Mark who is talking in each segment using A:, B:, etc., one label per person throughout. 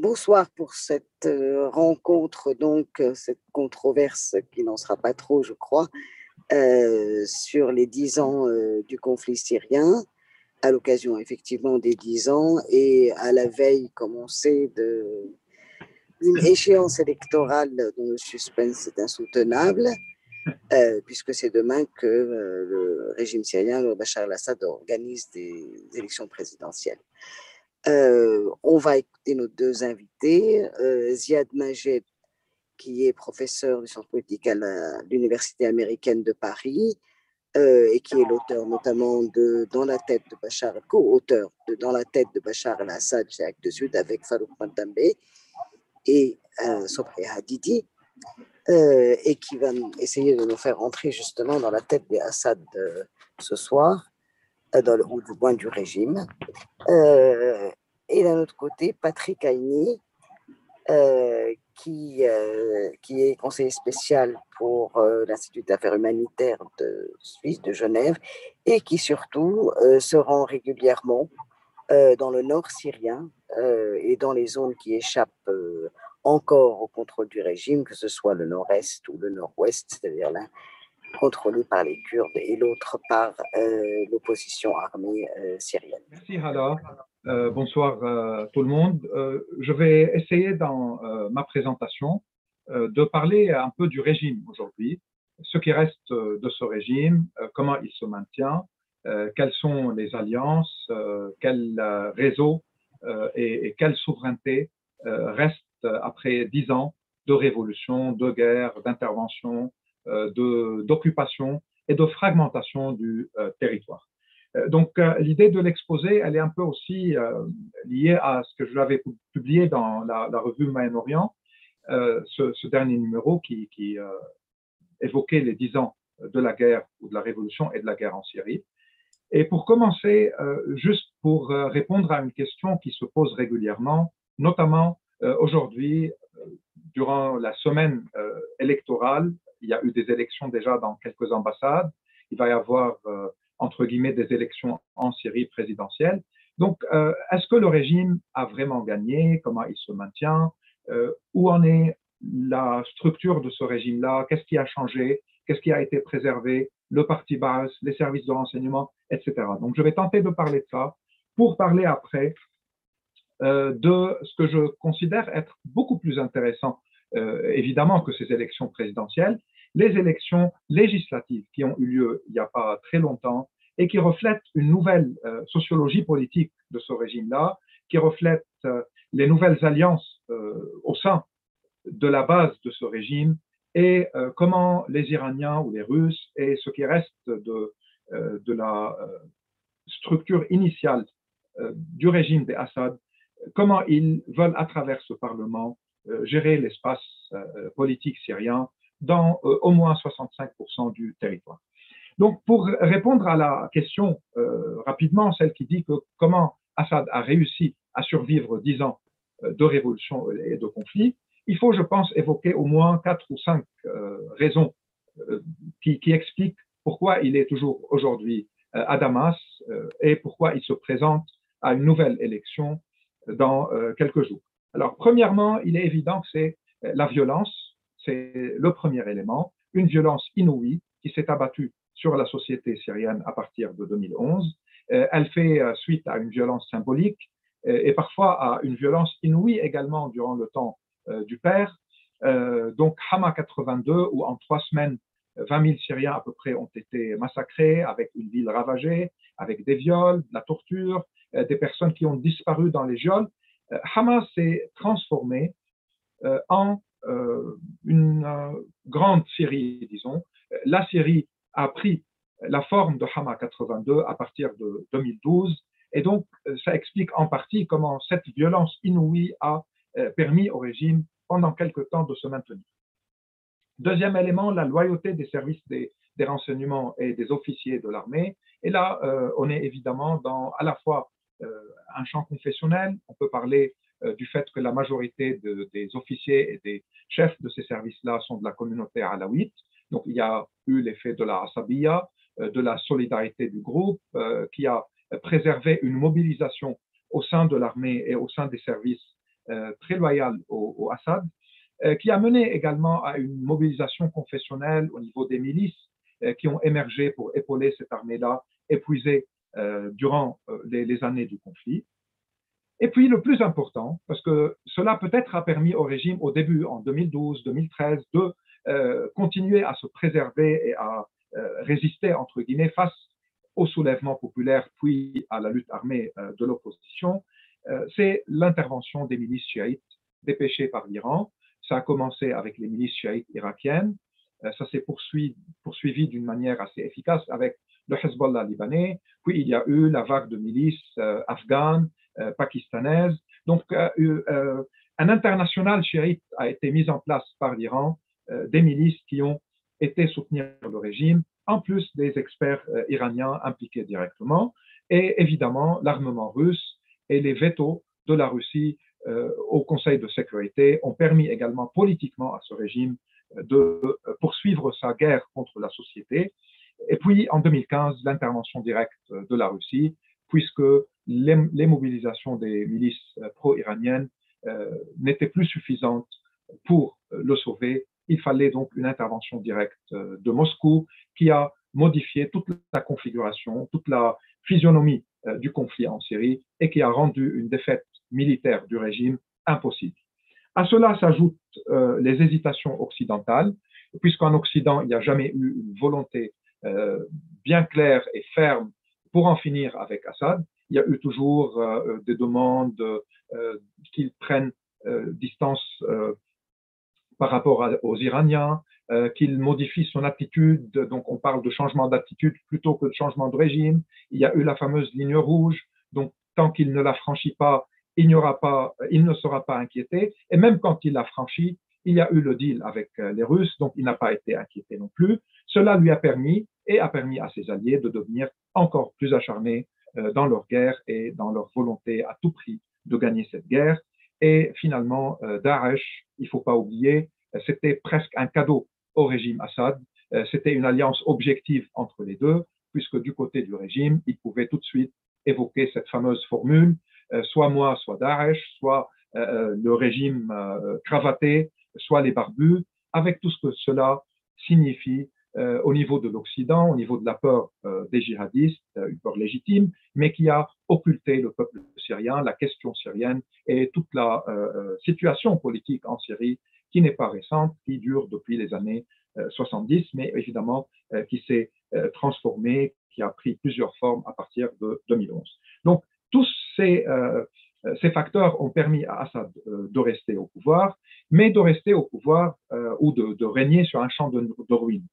A: bonsoir pour cette euh, rencontre, donc euh, cette controverse qui n'en sera pas trop, je crois, euh, sur les dix ans du conflit syrien, à l'occasion effectivement des dix ans et à la veille, comme on sait, d'une échéance électorale dont le suspense est insoutenable. puisque c'est demain que le régime syrien, le Bachar al-Assad, organise des élections présidentielles. Euh, on va écouter nos deux invités. Euh, Ziad Majed, qui est professeur de sciences politiques à l'Université américaine de Paris euh, et qui est l'auteur notamment de Dans la tête de Bachar, co-auteur de Dans la tête de Bachar al-Assad chez Actes Sud avec Farouk Mantambe et Sobri Hadidi, et qui va essayer de nous faire entrer justement dans la tête d'Assad ce soir. Dans le, ou du moins du régime. Et d'un autre côté, Patrick Aigny, euh, qui, qui est conseiller spécial pour l'Institut d'affaires humanitaires de Suisse, de Genève, et qui surtout se rend régulièrement dans le nord syrien et dans les zones qui échappent encore au contrôle du régime, que ce soit le nord-est ou le nord-ouest, c'est-à-dire là, contrôlé par les Kurdes et l'autre par euh, l'opposition armée euh, syrienne.
B: Merci Hala. Euh, bonsoir tout le monde. je vais essayer dans ma présentation de parler un peu du régime aujourd'hui, ce qui reste de ce régime, comment il se maintient, quelles sont les alliances, quel réseau et, et, quelle souveraineté reste après dix ans de révolution, de guerre, d'intervention, d'occupation et de fragmentation du euh, territoire. Euh, donc, l'idée de l'exposé, elle est un peu aussi liée à ce que je l'avais publié dans la, revue Moyen-Orient, ce, dernier numéro qui évoquait les dix ans de la guerre ou de la révolution et de la guerre en Syrie. Et pour commencer, juste pour répondre à une question qui se pose régulièrement, notamment aujourd'hui, durant la semaine électorale il y a eu des élections déjà dans quelques ambassades. Il va y avoir, euh, entre guillemets, des élections en Syrie présidentielle. Donc, euh, est-ce que le régime a vraiment gagné? Comment il se maintient? Euh, Où en est la structure de ce régime-là? Qu'est-ce qui a changé? Qu'est-ce qui a été préservé? Le parti basse, les services de renseignement, etc. Donc, je vais tenter de parler de ça pour parler après de ce que je considère être beaucoup plus intéressant, évidemment, que ces élections présidentielles, les élections législatives qui ont eu lieu il n'y a pas très longtemps et qui reflètent une nouvelle euh, sociologie politique de ce régime-là, qui reflètent euh, les nouvelles alliances euh, au sein de la base de ce régime et comment les Iraniens ou les Russes et ce qui reste de, de la structure initiale du régime des Assad, comment ils veulent à travers ce Parlement gérer l'espace politique syrien dans euh, au moins 65% du territoire. Donc, pour répondre à la question euh, rapidement, celle qui dit que comment Assad a réussi à survivre dix ans euh, de révolution et de conflit, il faut, je pense, évoquer au moins quatre ou cinq raisons qui, qui, expliquent pourquoi il est toujours aujourd'hui à Damas et pourquoi il se présente à une nouvelle élection dans quelques jours. Alors, premièrement, il est évident que c'est la violence c'est le premier élément, une violence inouïe qui s'est abattue sur la société syrienne à partir de 2011. Euh, elle fait euh, suite à une violence symbolique euh, et parfois à une violence inouïe également durant le temps du père. donc Hama 82, où en trois semaines, 20 000 Syriens à peu près ont été massacrés, avec une ville ravagée, avec des viols, de la torture, des personnes qui ont disparu dans les geôles. Hamas s'est transformé en euh, une euh, grande Syrie, disons. La Syrie a pris la forme de Hama 82 à partir de 2012. Et donc, euh, ça explique en partie comment cette violence inouïe a permis au régime pendant quelque temps de se maintenir. Deuxième élément, la loyauté des services des, renseignements et des officiers de l'armée. Et là, on est évidemment dans à la fois un champ confessionnel, on peut parler euh, du fait que la majorité des officiers et des chefs de ces services-là sont de la communauté alawite. Donc, il y a eu l'effet de la asabiya, euh, de la solidarité du groupe, euh, qui a préservé une mobilisation au sein de l'armée et au sein des services très loyal au, Assad, qui a mené également à une mobilisation confessionnelle au niveau des milices qui ont émergé pour épauler cette armée-là épuisée durant les, années du conflit. Et puis le plus important, parce que cela peut-être a permis au régime au début, en 2012-2013, de continuer à se préserver et à résister, entre guillemets, face au soulèvement populaire, puis à la lutte armée euh, de l'opposition, euh, c'est l'intervention des milices chiites dépêchées par l'Iran. Ça a commencé avec les milices chiites irakiennes, euh, ça s'est poursuivi d'une manière assez efficace avec le Hezbollah libanais, puis il y a eu la vague de milices afghanes, pakistanaises. Donc, un international chiite a été mis en place par l'Iran, des milices qui ont été soutenir le régime en plus des experts euh, iraniens impliqués directement, et évidemment l'armement russe et les vétos de la Russie euh, au Conseil de sécurité ont permis également politiquement à ce régime euh, de poursuivre sa guerre contre la société. Et puis en 2015, l'intervention directe de la Russie, puisque les, mobilisations des milices pro-iraniennes n'étaient plus suffisantes pour le sauver il fallait donc une intervention directe euh, de Moscou qui a modifié toute la configuration, toute la physionomie euh, du conflit en Syrie et qui a rendu une défaite militaire du régime impossible. À cela s'ajoutent euh, les hésitations occidentales, puisqu'en Occident, il n'y a jamais eu une volonté bien claire et ferme pour en finir avec Assad. Il y a eu toujours des demandes qu'ils prennent distance par rapport aux Iraniens, euh, qu'il modifie son attitude. Donc, on parle de changement d'attitude plutôt que de changement de régime. Il y a eu la fameuse ligne rouge. Donc, tant qu'il ne la franchit pas, il, n'y aura pas, il ne sera pas inquiété. Et même quand il l'a franchi, il y a eu le deal avec euh, les Russes, donc il n'a pas été inquiété non plus. Cela lui a permis et a permis à ses alliés de devenir encore plus acharnés euh, dans leur guerre et dans leur volonté à tout prix de gagner cette guerre. Et finalement, euh, Daesh, il faut pas oublier, euh, c'était presque un cadeau au régime Assad. C'était une alliance objective entre les deux, puisque du côté du régime, il pouvait tout de suite évoquer cette fameuse formule, soit moi, soit Daesh, soit le régime cravaté, soit les barbus, avec tout ce que cela signifie euh, au niveau de l'Occident, au niveau de la peur euh, des djihadistes, euh, une peur légitime, mais qui a occulté le peuple syrien, la question syrienne et toute la situation politique en Syrie qui n'est pas récente, qui dure depuis les années 70, mais évidemment qui s'est transformée, qui a pris plusieurs formes à partir de 2011. Donc, tous ces, ces facteurs ont permis à Assad de rester au pouvoir, mais de rester au pouvoir ou de, de, régner sur un champ de ruines.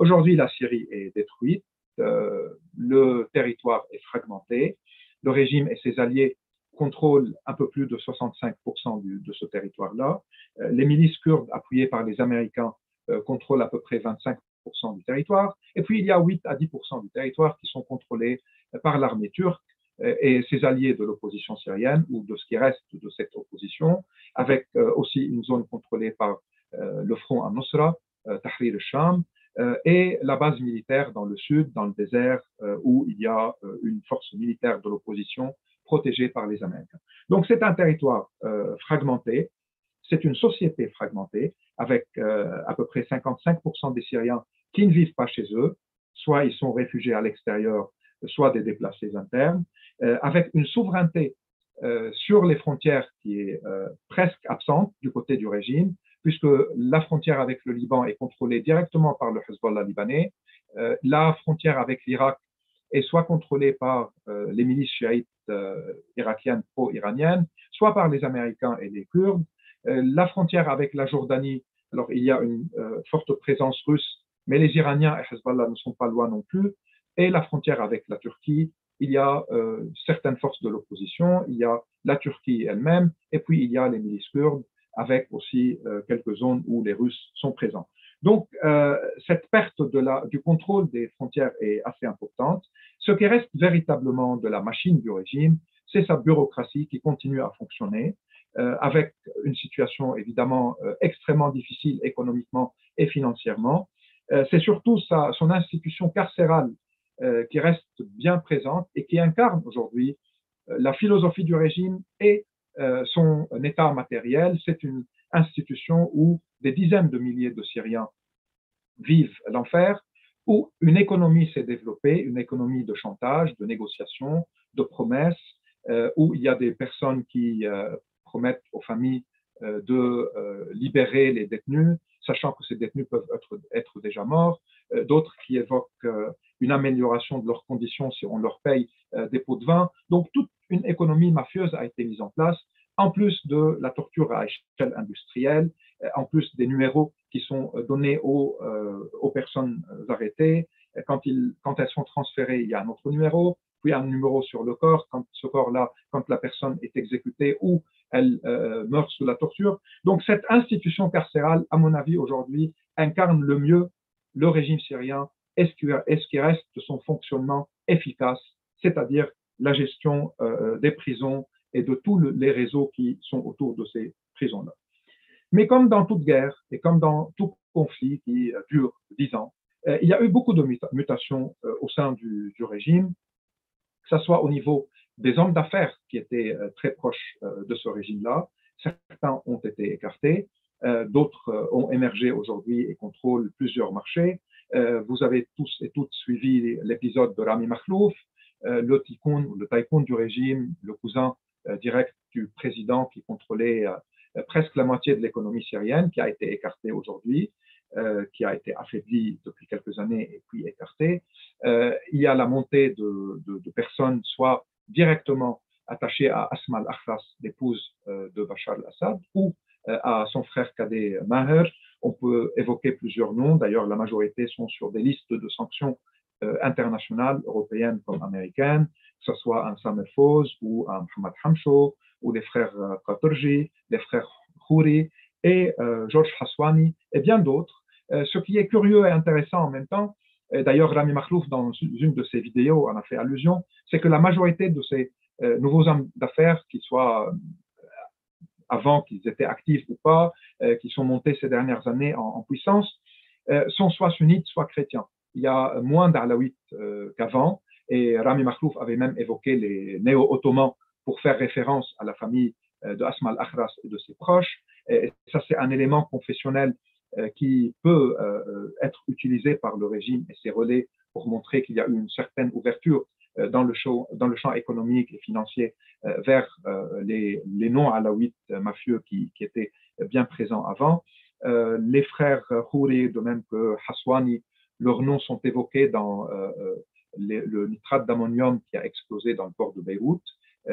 B: Aujourd'hui, la Syrie est détruite, euh, le territoire est fragmenté, le régime et ses alliés contrôlent un peu plus de 65% de ce territoire-là. Euh, les milices kurdes appuyées par les Américains euh, contrôlent à peu près 25% du territoire. Et puis, il y a 8 à 10% du territoire qui sont contrôlés par l'armée turque et ses alliés de l'opposition syrienne ou de ce qui reste de cette opposition, avec aussi une zone contrôlée par le front al-Nusra, Tahrir al-Sham, et la base militaire dans le sud, dans le désert, euh, où il y a euh, une force militaire de l'opposition protégée par les Américains. Donc c'est un territoire fragmenté, c'est une société fragmentée, avec à peu près 55% des Syriens qui ne vivent pas chez eux, soit ils sont réfugiés à l'extérieur, soit des déplacés internes, avec une souveraineté sur les frontières qui est presque absente du côté du régime, puisque la frontière avec le Liban est contrôlée directement par le Hezbollah libanais. Euh, la frontière avec l'Irak est soit contrôlée par euh, les milices chiites euh, irakiennes pro-iraniennes, soit par les Américains et les Kurdes. la frontière avec la Jordanie, alors il y a une forte présence russe, mais les Iraniens et Hezbollah ne sont pas loin non plus. Et la frontière avec la Turquie, il y a certaines forces de l'opposition, il y a la Turquie elle-même, et puis il y a les milices kurdes avec aussi euh, quelques zones où les Russes sont présents. Donc, euh, cette perte du contrôle des frontières est assez importante. Ce qui reste véritablement de la machine du régime, c'est sa bureaucratie qui continue à fonctionner, euh, avec une situation évidemment extrêmement difficile économiquement et financièrement. C'est surtout son institution carcérale qui reste bien présente et qui incarne aujourd'hui la philosophie du régime et son état matériel, c'est une institution où des dizaines de milliers de Syriens vivent l'enfer, où une économie s'est développée, une économie de chantage, de négociation, de promesses, où il y a des personnes qui promettent aux familles de libérer les détenus, sachant que ces détenus peuvent être, déjà morts, d'autres qui évoquent une amélioration de leurs conditions si on leur paye euh, des pots de vin. Donc toute une économie mafieuse a été mise en place, en plus de la torture à échelle industrielle, euh, en plus des numéros qui sont euh, donnés aux, aux personnes arrêtées. Quand, elles sont transférées, il y a un autre numéro, puis un numéro sur le corps, quand ce corps-là, quand la personne est exécutée ou elle meurt sous la torture. Donc cette institution carcérale, à mon avis, aujourd'hui, incarne le mieux le régime syrien est-ce qu'il reste de son fonctionnement efficace, c'est-à-dire la gestion euh, des prisons et de tous les réseaux qui sont autour de ces prisons-là. Mais comme dans toute guerre et comme dans tout conflit qui euh, dure dix ans, euh, il y a eu beaucoup de mutations au sein du, régime, que ce soit au niveau des hommes d'affaires qui étaient très proches de ce régime-là. Certains ont été écartés, d'autres ont émergé aujourd'hui et contrôlent plusieurs marchés. Euh, vous avez tous et toutes suivi l'épisode de Rami Makhlouf, euh, le tycoon, du régime, le cousin euh, direct du président qui contrôlait presque la moitié de l'économie syrienne, qui a été écarté aujourd'hui, qui a été affaibli depuis quelques années et puis écarté. il y a la montée de, personnes, soit directement attachées à Asma al-Akhras, l'épouse de Bachar al-Assad, ou à son frère cadet Maher, on peut évoquer plusieurs noms. D'ailleurs, la majorité sont sur des listes de sanctions euh, internationales, européennes comme américaines, que ce soit un Samer Foz ou un Mohamed Hamcho, ou les frères euh, Qatarji, les frères Khouri et euh, Georges Haswani et bien d'autres. ce qui est curieux et intéressant en même temps, d'ailleurs Rami Makhlouf dans une de ses vidéos en a fait allusion, c'est que la majorité de ces nouveaux hommes d'affaires, qu'ils soient avant qu'ils étaient actifs ou pas, euh, qui sont montés ces dernières années en, puissance, euh, sont soit sunnites, soit chrétiens. Il y a moins d'Alaouites euh, qu'avant, et Rami Makhlouf avait même évoqué les néo-ottomans pour faire référence à la famille de Asma al-Akhras et de ses proches. Et ça, c'est un élément confessionnel qui peut être utilisé par le régime et ses relais pour montrer qu'il y a eu une certaine ouverture euh, dans le, champ, économique et financier euh, vers euh, les, les non-alaouites mafieux qui, qui, étaient bien présents avant. les frères Khouri, de même que Haswani, leurs noms sont évoqués dans le nitrate d'ammonium qui a explosé dans le port de Beyrouth.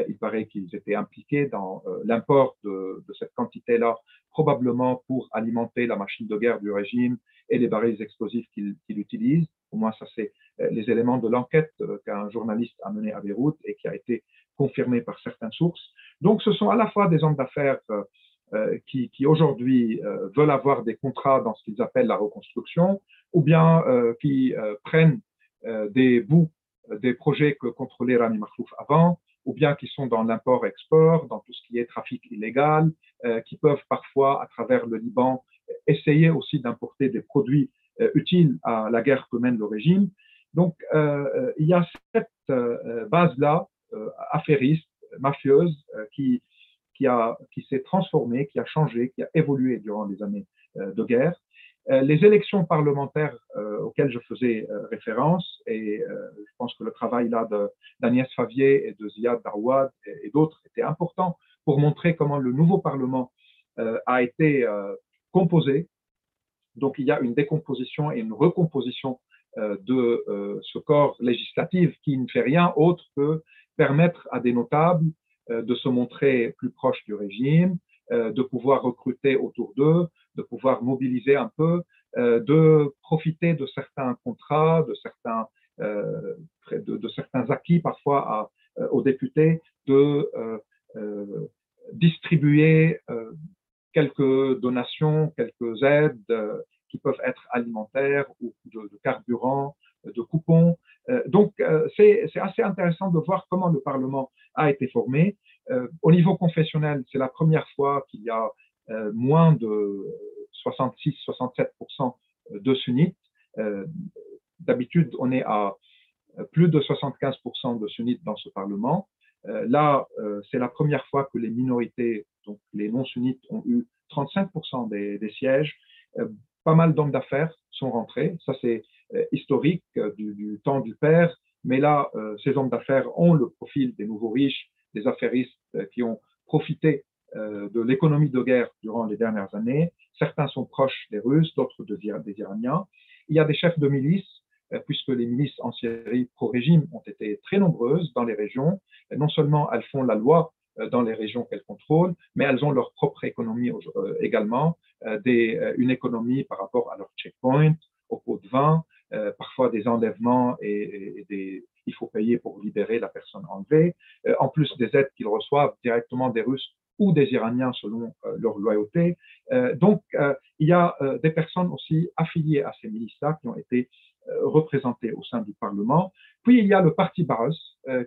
B: il paraît qu'ils étaient impliqués dans l'import de, cette quantité-là, probablement pour alimenter la machine de guerre du régime et les barils explosifs qu'il utilise. Au moins, ça, c'est euh, les éléments de l'enquête euh, qu'un journaliste a mené à Beyrouth et qui a été confirmé par certaines sources. Donc, ce sont à la fois des hommes d'affaires euh, qui aujourd'hui veulent avoir des contrats dans ce qu'ils appellent la reconstruction, ou bien qui prennent des bouts des projets que contrôlait Rami Mahfouf avant, ou bien qui sont dans l'import-export, dans tout ce qui est trafic illégal, qui peuvent parfois, à travers le Liban, essayer aussi d'importer des produits utiles à la guerre que mène le régime. Donc, euh, euh, il y a cette euh, base-là, affairiste, mafieuse, qui, qui, qui s'est transformée, qui a changé, qui a évolué durant les années de guerre. Les élections parlementaires auxquelles je faisais référence, et je pense que le travail là d'Agnès Favier et de Ziad Darouad et, d'autres était important pour montrer comment le nouveau Parlement a été composé. Donc il y a une décomposition et une recomposition euh, de euh, ce corps législatif qui ne fait rien autre que permettre à des notables euh, de se montrer plus proches du régime, de pouvoir recruter autour d'eux, de pouvoir mobiliser un peu, de profiter de certains contrats, de certains, de, certains acquis parfois aux députés, de distribuer quelques donations, quelques aides qui peuvent être alimentaires ou de, carburant, de coupons. Euh, donc, euh, c'est assez intéressant de voir comment le Parlement a été formé. Euh, au niveau confessionnel, c'est la première fois qu'il y a moins de 66-67% de sunnites. D'habitude, on est à plus de 75% de sunnites dans ce Parlement. là, c'est la première fois que les minorités, donc les non-sunnites, ont eu 35% des, sièges. pas mal d'hommes d'affaires sont rentrés. Ça, c'est historique du, temps du père. Mais là, ces hommes d'affaires ont le profil des nouveaux riches, des affairistes qui ont profité euh, de l'économie de guerre durant les dernières années. Certains sont proches des Russes, d'autres des Iraniens. Il y a des chefs de milices, euh, puisque les milices en Syrie pro-régime ont été très nombreuses dans les régions. Non seulement elles font la loi euh, dans les régions qu'elles contrôlent, mais elles ont leur propre économie également, une économie par rapport à leur checkpoint, au pot de vin, parfois des enlèvements et, des, il faut payer pour libérer la personne enlevée, en plus des aides qu'ils reçoivent directement des Russes ou des Iraniens selon euh, leur loyauté. Euh, donc, euh, il y a des personnes aussi affiliées à ces milices-là qui ont été représentées au sein du Parlement. Puis, il y a le parti Baros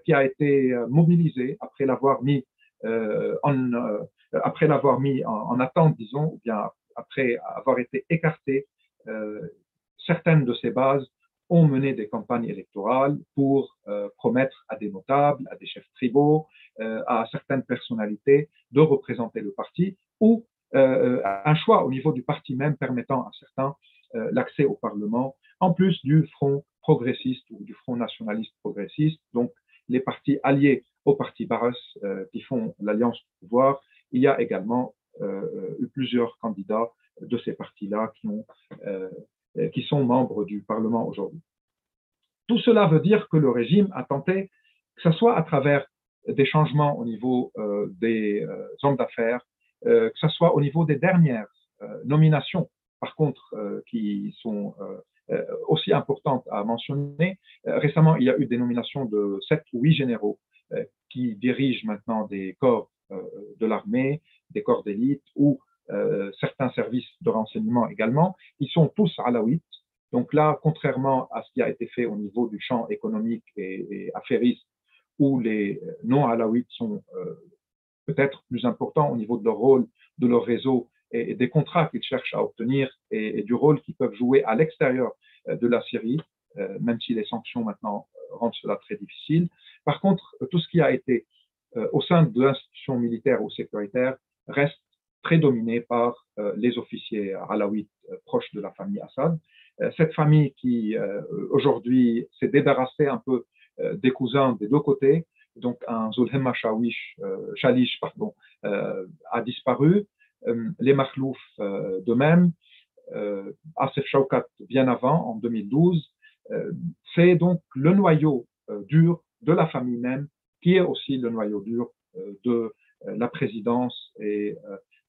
B: qui a été mobilisé après l'avoir mis en, après l'avoir mis en, en, attente, disons, ou bien après avoir été écarté, certaines de ces bases ont mené des campagnes électorales pour euh, promettre à des notables, à des chefs tribaux, euh, à certaines personnalités de représenter le parti ou euh, un choix au niveau du parti même permettant à certains l'accès au Parlement, en plus du Front progressiste ou du Front nationaliste progressiste, donc les partis alliés au parti Barres qui font l'alliance au pouvoir. Il y a également eu plusieurs candidats de ces partis-là qui ont qui sont membres du Parlement aujourd'hui. Tout cela veut dire que le régime a tenté, que ce soit à travers des changements au niveau euh, des euh, hommes d'affaires, que ce soit au niveau des dernières nominations, par contre, qui sont aussi importantes à mentionner. récemment, il y a eu des nominations de sept ou huit généraux qui dirigent maintenant des corps de l'armée, des corps d'élite ou euh, certains services de renseignement également, ils sont tous alaouites. Donc là, contrairement à ce qui a été fait au niveau du champ économique et, et affairiste, où les non-alaouites sont euh, peut-être plus importants au niveau de leur rôle, de leur réseau et, des contrats qu'ils cherchent à obtenir et, du rôle qu'ils peuvent jouer à l'extérieur euh, de la Syrie, même si les sanctions maintenant rendent cela très difficile. Par contre, tout ce qui a été au sein de l'institution militaire ou sécuritaire reste très dominé par euh, les officiers alaouites euh, proches de la famille Assad. Euh, cette famille qui aujourd'hui s'est débarrassée un peu des cousins des deux côtés, donc un Zulhemma Shalish pardon, a disparu, les Makhlouf de même, Asef Shaukat bien avant, en 2012. C'est donc le noyau dur de la famille même qui est aussi le noyau dur de la présidence et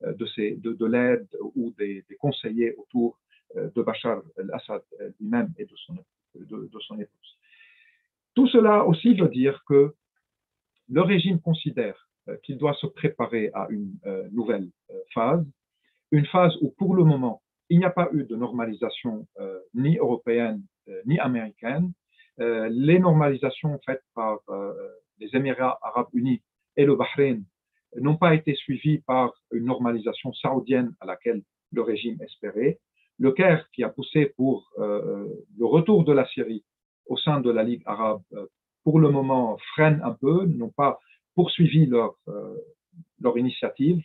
B: de, ces, de, de l'aide ou des, conseillers autour euh, de Bachar el-Assad lui-même et de son, épouse. Tout cela aussi veut dire que le régime considère euh, qu'il doit se préparer à une nouvelle phase, une phase où pour le moment, il n'y a pas eu de normalisation ni européenne ni américaine. les normalisations faites par les Émirats arabes unis et le Bahreïn n'ont pas été suivis par une normalisation saoudienne à laquelle le régime espérait. Le Caire, qui a poussé pour euh, le retour de la Syrie au sein de la Ligue arabe, euh, pour le moment freine un peu, n'ont pas poursuivi leur, euh, leur initiative.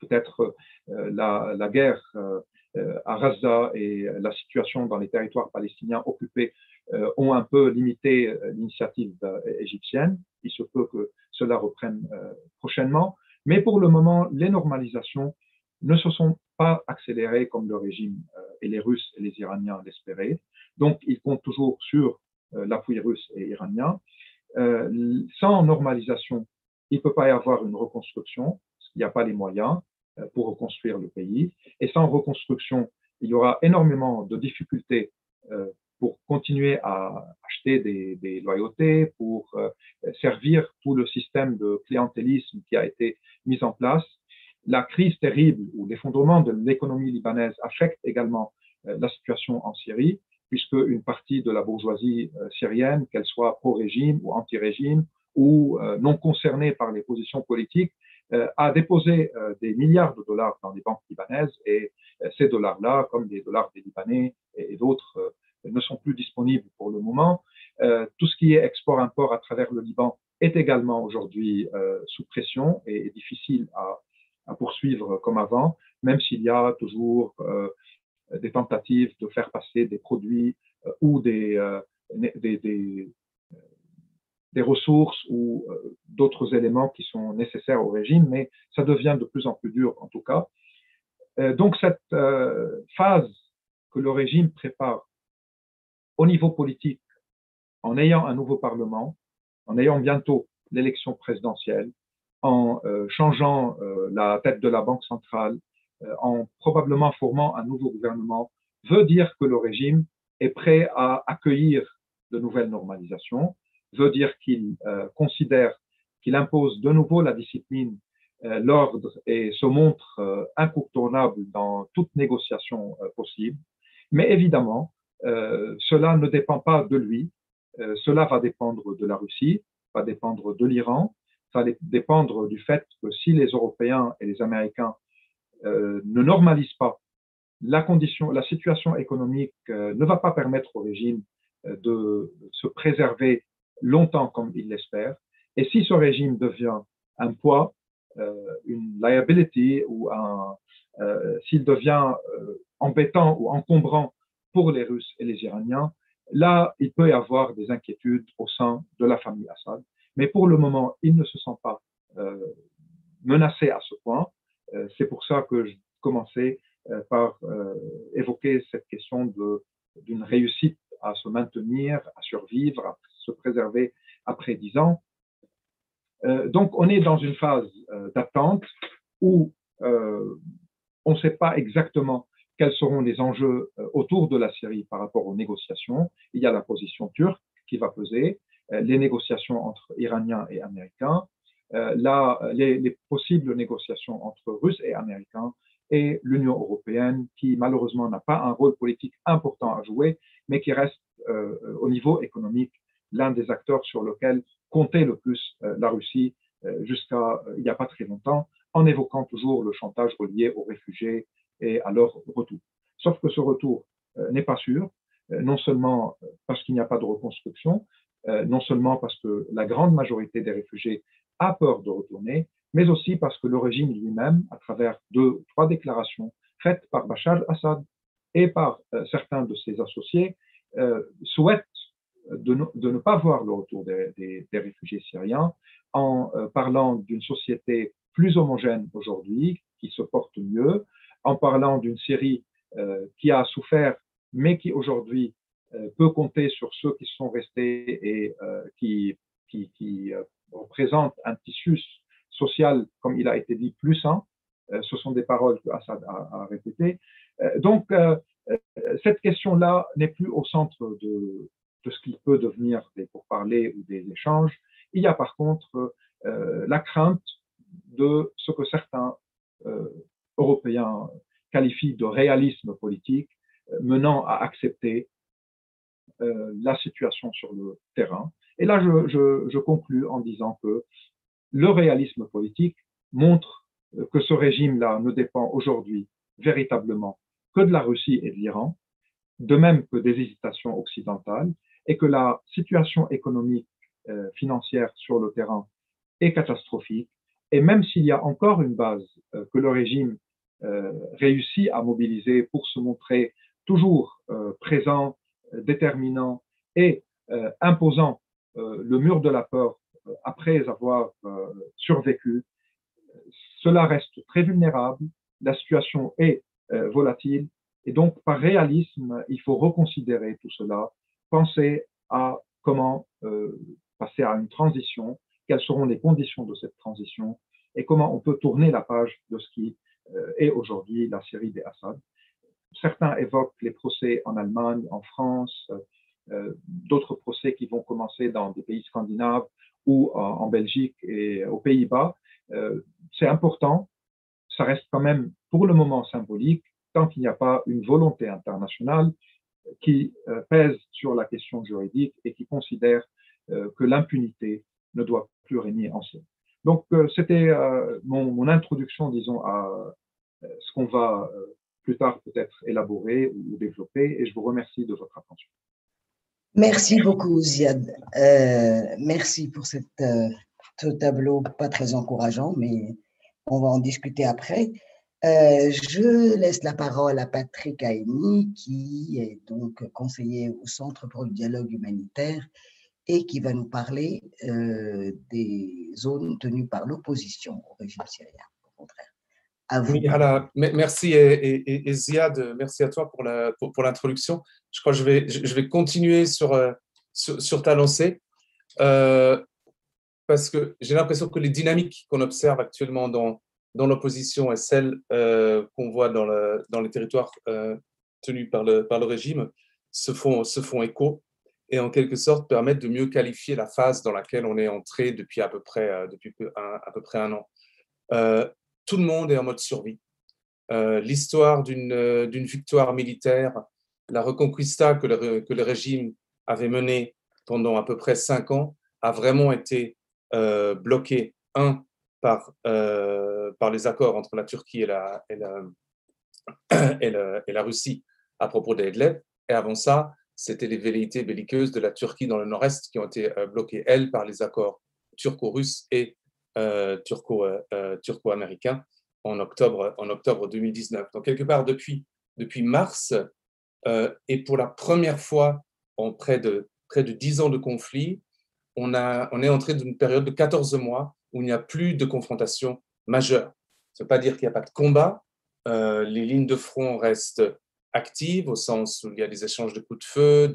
B: Peut-être la, la, guerre à Gaza et la situation dans les territoires palestiniens occupés ont un peu limité l'initiative égyptienne. Il se peut que cela reprenne prochainement. Mais pour le moment, les normalisations ne se sont pas accélérées comme le régime euh, et les Russes et les Iraniens l'espéraient. Donc, ils comptent toujours sur euh, l'appui russe et iranien. Euh, sans normalisation, il ne peut pas y avoir une reconstruction, parce qu'il n'y a pas les moyens pour reconstruire le pays. Et sans reconstruction, il y aura énormément de difficultés pour continuer à acheter des, loyautés, pour euh, servir tout le système de clientélisme qui a été mis en place. La crise terrible ou l'effondrement de l'économie libanaise affecte également euh, la situation en Syrie, puisque une partie de la bourgeoisie euh, syrienne, qu'elle soit pro-régime ou anti-régime, ou non concernée par les positions politiques, a déposé des milliards de dollars dans les banques libanaises et ces dollars-là, comme les dollars des Libanais et d'autres ne sont plus disponibles pour le moment. tout ce qui est export-import à travers le Liban est également aujourd'hui sous pression et, difficile à, poursuivre comme avant, même s'il y a toujours des tentatives de faire passer des produits ou des, ressources ou euh, d'autres éléments qui sont nécessaires au régime, mais ça devient de plus en plus dur en tout cas. Euh, donc cette euh, phase que le régime prépare au niveau politique, en ayant un nouveau Parlement, en ayant bientôt l'élection présidentielle, en changeant la tête de la Banque centrale, en probablement formant un nouveau gouvernement, veut dire que le régime est prêt à accueillir de nouvelles normalisations, veut dire qu'il euh, considère qu'il impose de nouveau la discipline, euh, l'ordre et se montre euh, incontournable dans toute négociation possible. Mais évidemment, cela ne dépend pas de lui, cela va dépendre de la Russie, va dépendre de l'Iran, va dépendre du fait que si les Européens et les Américains ne normalisent pas la condition, la situation économique ne va pas permettre au régime de se préserver longtemps comme il l'espère. Et si ce régime devient un poids, euh, une liability ou un, euh, s'il devient euh, embêtant ou encombrant pour les Russes et les Iraniens, là, il peut y avoir des inquiétudes au sein de la famille Assad. Mais pour le moment, il ne se sent pas menacé à ce point. C'est pour ça que je commençais par évoquer cette question d'une réussite à se maintenir, à survivre, à se préserver après dix ans. Euh, donc, on est dans une phase euh, d'attente où euh, on ne sait pas exactement quels seront les enjeux autour de la Syrie par rapport aux négociations. Il y a la position turque qui va peser, les négociations entre Iraniens et Américains, là, les, les, possibles négociations entre Russes et Américains et l'Union européenne qui malheureusement n'a pas un rôle politique important à jouer, mais qui reste au niveau économique l'un des acteurs sur lequel comptait le plus euh, la Russie euh, jusqu'à euh, il n'y a pas très longtemps, en évoquant toujours le chantage relié aux réfugiés et à leur retour. Sauf que ce retour n'est pas sûr, non seulement parce qu'il n'y a pas de reconstruction, non seulement parce que la grande majorité des réfugiés a peur de retourner, mais aussi parce que le régime lui-même, à travers deux, trois déclarations faites par Bachar al-Assad et par certains de ses associés, souhaite de ne, pas voir le retour des, réfugiés syriens en euh, parlant d'une société plus homogène aujourd'hui, qui se porte mieux, en parlant d'une Syrie euh, qui a souffert, mais qui aujourd'hui euh, peut compter sur ceux qui sont restés et qui, qui, qui représentent un tissu social, comme il a été dit, plus sain. ce sont des paroles que Assad a, répétées. donc, cette question-là n'est plus au centre de, de ce qu'il peut devenir des pourparlers ou des échanges. Il y a par contre euh, la crainte de ce que certains euh, Européens qualifient de réalisme politique, euh, menant à accepter la situation sur le terrain. Et là, je, je, je conclus en disant que le réalisme politique montre que ce régime-là ne dépend aujourd'hui véritablement que de la Russie et de l'Iran, de même que des hésitations occidentales, et que la situation économique euh, financière sur le terrain est catastrophique. Et même s'il y a encore une base euh, que le régime euh, réussit à mobiliser pour se montrer toujours présent, déterminant et imposant le mur de la peur après avoir survécu, cela reste très vulnérable, la situation est volatile et donc par réalisme, il faut reconsidérer tout cela penser à comment euh, passer à une transition, quelles seront les conditions de cette transition et comment on peut tourner la page de ce qui euh, est aujourd'hui la série des Assad. Certains évoquent les procès en Allemagne, en France, euh, d'autres procès qui vont commencer dans des pays scandinaves ou en, en Belgique et aux Pays-Bas. C'est important, ça reste quand même pour le moment symbolique, tant qu'il n'y a pas une volonté internationale qui euh, pèse sur la question juridique et qui considère euh, que l'impunité ne doit plus régner en soi. Donc, euh, c'était mon, mon, introduction, disons, à ce qu'on va plus tard peut-être élaborer ou développer, et je vous remercie de votre attention.
C: Merci beaucoup, Ziad. Euh, merci pour euh, ce tableau pas très encourageant, mais on va en discuter après. Euh, je laisse la parole à Patrick Aini, qui est donc conseiller au Centre pour le dialogue humanitaire et qui va nous parler des zones tenues par l'opposition au régime syrien. Au contraire.
D: Merci et, Ziad, merci à toi pour l'introduction. Je crois que je vais, continuer sur, sur, ta lancée. Euh, parce que j'ai l'impression que les dynamiques qu'on observe actuellement dans, l'opposition et celles euh, qu'on voit dans, le, dans les territoires euh, tenus par le, régime se font écho et en quelque sorte permettent de mieux qualifier la phase dans laquelle on est entré depuis à peu près, euh, depuis un, à peu près un an. tout le monde est en mode survie. L'histoire d'une victoire militaire, la reconquista que le, que le régime avait menée pendant à peu près cinq ans, a vraiment été euh, bloqué, un, par, euh, par les accords entre la Turquie et la, et la, et la, Russie à propos des Et avant ça, c'était les velléités belliqueuses de la Turquie dans le nord-est qui ont été euh, bloquées, elles, par les accords turco-russes et turco, turco-américains en octobre, en octobre 2019. Donc, quelque part, depuis, mars, et pour la première fois en près de, près de 10 ans de conflit, on, a, on est entré dans une période de 14 mois où il n'y a plus de confrontation majeure. Ça ne veut pas dire qu'il n'y a pas de combat. Euh, les lignes de front restent actives au sens où il y a des échanges de coups de feu,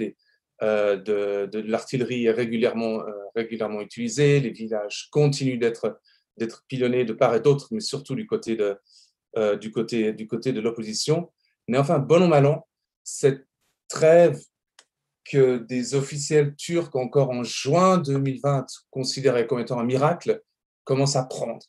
D: euh, de, l'artillerie est régulièrement, euh, régulièrement utilisée, les villages continuent d'être, pilonnés de part et d'autre, mais surtout du côté de, côté, du côté de l'opposition. Mais enfin, bon ou mal an, cette trêve que des officiels turcs, encore en juin 2020, considérés comme étant un miracle, commencent à prendre.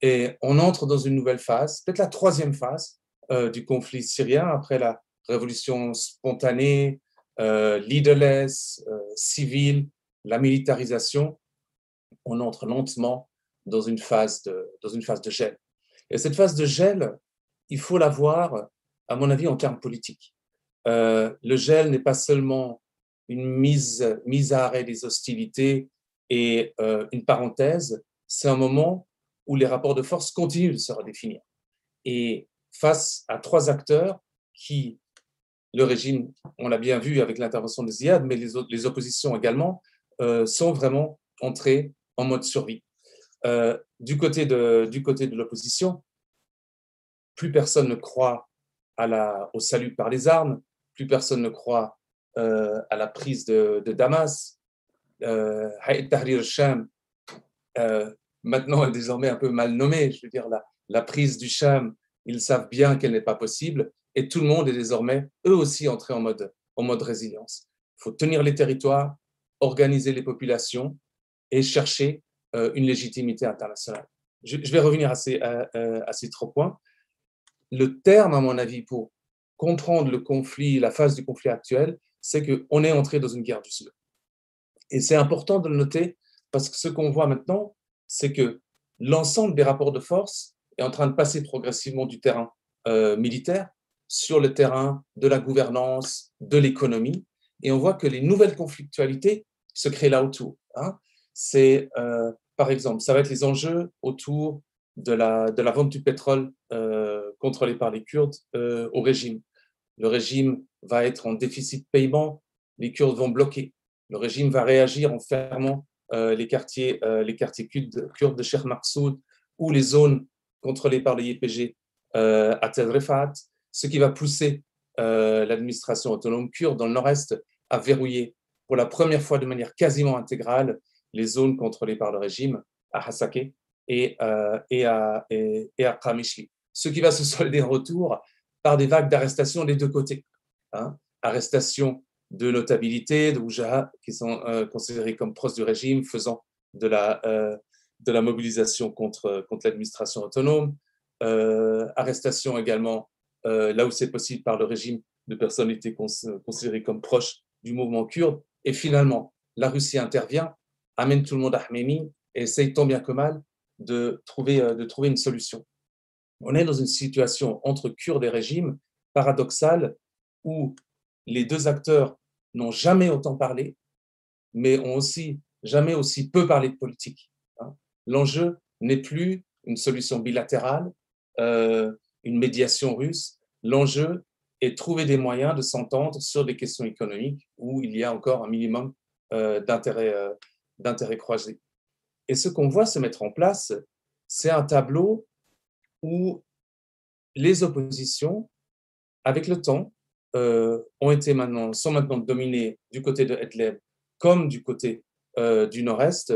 D: Et on entre dans une nouvelle phase, peut-être la troisième phase euh, du conflit syrien, après la révolution spontanée, euh, leaderless, euh, civile, la militarisation. On entre lentement dans une phase de, dans une phase de gel. Et cette phase de gel, il faut la voir, à mon avis, en termes politiques. Euh, le gel n'est pas seulement une mise, mise à arrêt des hostilités et une parenthèse, c'est un moment où les rapports de force continuent de se redéfinir. Et face à trois acteurs qui, le régime, on l'a bien vu avec l'intervention de Ziad, mais les, oppositions également, euh, sont vraiment entrés en mode survie. du côté de, du côté de l'opposition, plus personne ne croit au salut par les armes, plus personne ne croit euh, à la prise de, Damas. Euh, Tahrir Sham, euh, maintenant désormais un peu mal nommée. Je veux dire, la, la prise du Sham, ils savent bien qu'elle n'est pas possible et tout le monde est désormais, eux aussi, entré en mode, en mode résilience. Il faut tenir les territoires, organiser les populations et chercher euh, une légitimité internationale. Je, vais revenir à ces, à, à ces trois points. Le terme, à mon avis, pour comprendre le conflit, la phase du conflit actuel, c'est qu'on est entré dans une guerre du Sud. Et c'est important de le noter parce que ce qu'on voit maintenant, c'est que l'ensemble des rapports de force est en train de passer progressivement du terrain euh, militaire sur le terrain de la gouvernance, de l'économie. Et on voit que les nouvelles conflictualités se créent là autour. Hein. C'est, euh, par exemple, ça va être les enjeux autour de la, de la vente du pétrole euh, contrôlé par les Kurdes au régime le régime va être en déficit de paiement, les Kurdes vont bloquer. Le régime va réagir en fermant euh, les quartiers, euh, les quartiers kurdes de Sheikh Maksoud ou les zones contrôlées par le YPG euh, à Tel Rifat, ce qui va pousser l'administration autonome kurde dans le nord-est à verrouiller pour la première fois de manière quasiment intégrale les zones contrôlées par le régime à Hasake et, et, à, et, et à Kamishli. Ce qui va se solder en retour par des vagues d'arrestations des deux côtés. Hein. Arrestations de notabilité, de Oujaha, qui sont euh, considérés comme proches du régime, faisant de la, euh, de la mobilisation contre, contre l'administration autonome. Euh, arrestations également, là où c'est possible, par le régime de personnalités considérées comme proches du mouvement kurde. Et finalement, la Russie intervient, amène tout le monde à Hmeimi et essaye tant bien que mal de trouver, de trouver une solution on est dans une situation entre Kurdes et régime paradoxale où les deux acteurs n'ont jamais autant parlé, mais ont aussi jamais aussi peu parlé de politique. L'enjeu n'est plus une solution bilatérale, euh, une médiation russe. L'enjeu est trouver des moyens de s'entendre sur des questions économiques où il y a encore un minimum euh, euh, d'intérêts croisés. Et ce qu'on voit se mettre en place, c'est un tableau où les oppositions, avec le temps, euh, ont été maintenant, sont maintenant dominées du côté de Hetleb comme du côté euh, du Nord-Est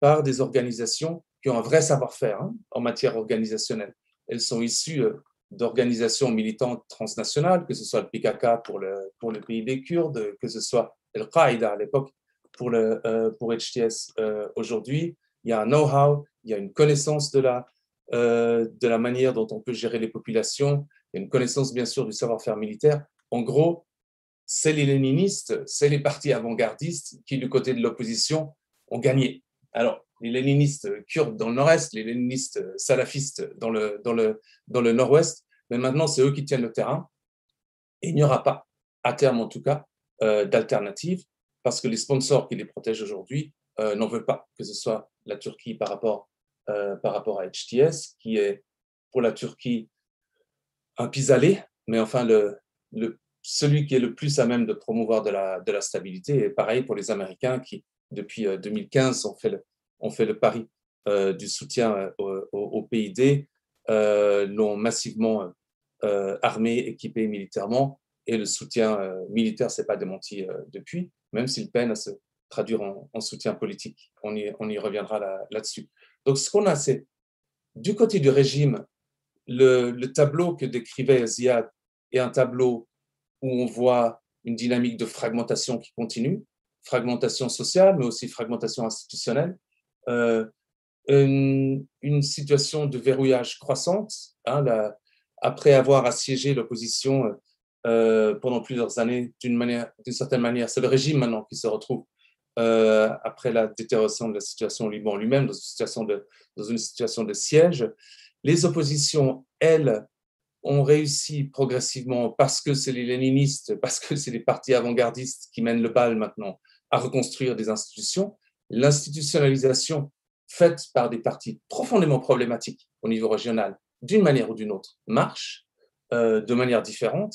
D: par des organisations qui ont un vrai savoir-faire hein, en matière organisationnelle. Elles sont issues euh, d'organisations militantes transnationales, que ce soit le PKK pour le, pour le pays des Kurdes, que ce soit Al-Qaïda à l'époque pour, le, pour HTS aujourd'hui. Il y a un know-how, il y a une connaissance de la, de la manière dont on peut gérer les populations, il y a une connaissance bien sûr du savoir-faire militaire. En gros, c'est les léninistes, c'est les partis avant-gardistes qui, du côté de l'opposition, ont gagné. Alors, les léninistes kurdes dans le nord-est, les léninistes salafistes dans le, dans le, dans le nord-ouest, mais maintenant, c'est eux qui tiennent le terrain. Et il n'y aura pas, à terme en tout cas, euh, d'alternative, parce que les sponsors qui les protègent aujourd'hui euh, n'en veulent pas, que ce soit la Turquie par rapport, euh, par rapport à HTS, qui est pour la Turquie un pis-aller, mais enfin, celui qui est le plus à même de promouvoir de la, de la stabilité. Et pareil pour les Américains qui, depuis 2015, euh, ont fait le, pari euh, du soutien euh, au, PID, l'ont massivement armé, équipé militairement, et le soutien militaire s'est pas démenti depuis, même s'il peine à se traduire en, soutien politique. On y, on reviendra là-dessus. Donc, ce qu'on a, c'est du côté du régime, le tableau que décrivait Ziad est un tableau où on voit une dynamique de fragmentation qui continue, fragmentation sociale, mais aussi fragmentation institutionnelle, euh, une, situation de verrouillage croissante. Hein, après avoir assiégé l'opposition euh, pendant plusieurs années, d'une certaine manière, c'est le régime maintenant qui se retrouve euh, après la détérioration de la situation au Liban lui-même, dans, dans une situation de siège. Les oppositions, elles, ont réussi progressivement, parce que c'est les léninistes, parce que c'est les partis avant-gardistes qui mènent le bal maintenant, à reconstruire des institutions. L'institutionnalisation faite par des partis profondément problématiques au niveau régional, d'une manière ou d'une autre, marche euh, de manière différente.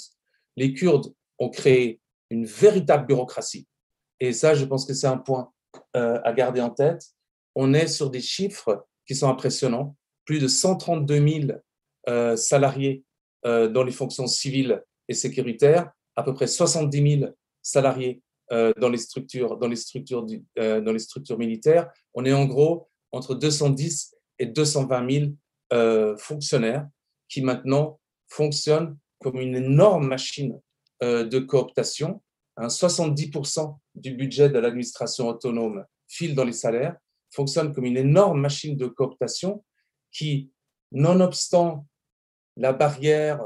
D: Les Kurdes ont créé une véritable bureaucratie. Et ça, je pense que c'est un point euh, à garder en tête. On est sur des chiffres qui sont impressionnants. Plus de 132 000 euh, salariés euh, dans les fonctions civiles et sécuritaires, à peu près 70 000 salariés dans les structures, dans les structures, euh, dans les structures militaires. On est en gros entre 210 et 220 000 fonctionnaires qui maintenant fonctionnent comme une énorme machine de cooptation. 70% hein, du budget de l'administration autonome file dans les salaires, fonctionne comme une énorme machine de cooptation qui, nonobstant la barrière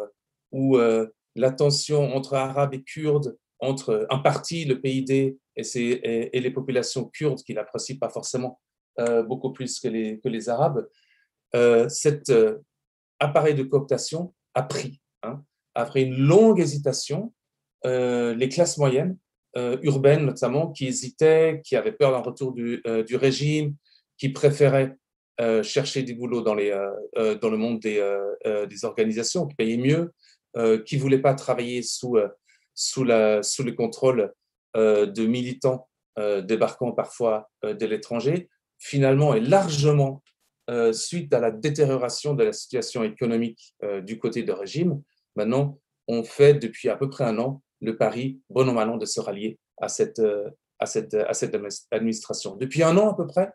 D: ou euh, la tension entre Arabes et Kurdes, entre un parti, le PID, et, les populations kurdes qui l'apprécient pas forcément euh, beaucoup plus que les, Arabes, euh, cet appareil de cooptation a pris. Hein. Après une longue hésitation, les classes moyennes, urbaines notamment, qui hésitaient, qui avaient peur d'un retour du, régime, qui préféraient euh, chercher des boulots dans, euh, euh, le monde des, organisations qui payaient mieux, qui ne voulaient pas travailler sous, sous, la, sous le contrôle de militants débarquant parfois de l'étranger, finalement est largement suite à la détérioration de la situation économique du côté de régime. Maintenant, on fait depuis à peu près un an le pari, bon an mal an, de se rallier à cette, à cette, à cette administration. Depuis un an à peu près,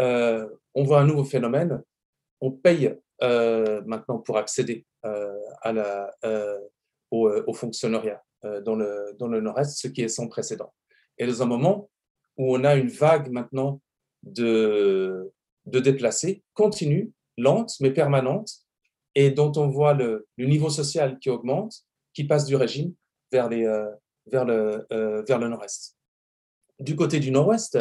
D: euh, on voit un nouveau phénomène. On paye euh, maintenant pour accéder euh, à la, au, fonctionnariat dans le, dans le Nord-Est, ce qui est sans précédent. Et dans un moment où on a une vague maintenant de, de déplacés continue, lente mais permanente, et dont on voit le, le, niveau social qui augmente, qui passe du régime vers, les, vers le, vers le nord-est. Du côté du nord-ouest,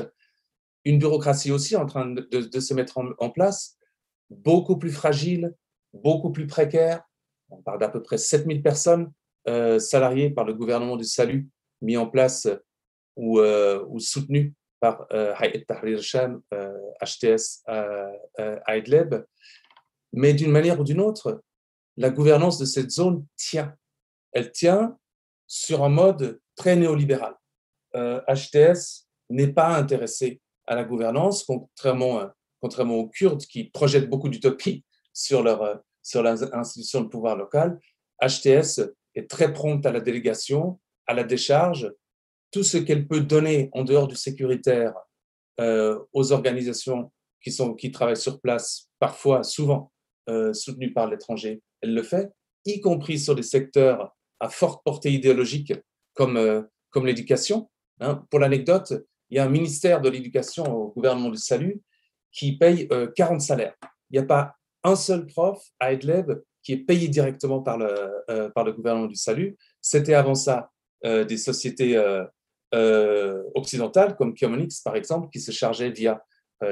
D: une bureaucratie aussi en train de, se mettre en, place, beaucoup plus fragile, beaucoup plus précaire. On parle d'à peu près 7000 personnes euh, salariées par le gouvernement du salut mis en place ou, ou soutenus par Hayat Tahrir Sham, HTS à Idlib. Mais d'une manière ou d'une autre, la gouvernance de cette zone tient. Elle tient sur un mode très néolibéral. HTS n'est pas intéressé à la gouvernance, contrairement, contrairement aux Kurdes qui projettent beaucoup d'utopie sur leur sur l'institution de pouvoir local. HTS est très prompte à la délégation, à la décharge, tout ce qu'elle peut donner en dehors du sécuritaire euh, aux organisations qui, sont, qui travaillent sur place, parfois, souvent euh, soutenues par l'étranger, elle le fait, y compris sur des secteurs à forte portée idéologique comme, euh, comme l'éducation. Hein. Pour l'anecdote, il y a un ministère de l'éducation au gouvernement du Salut qui paye 40 salaires. Il n'y a pas un seul prof à Idlib qui est payé directement par le, euh, par le gouvernement du Salut. C'était avant ça euh, des sociétés euh, occidentales comme Commonix, par exemple, qui se chargeaient via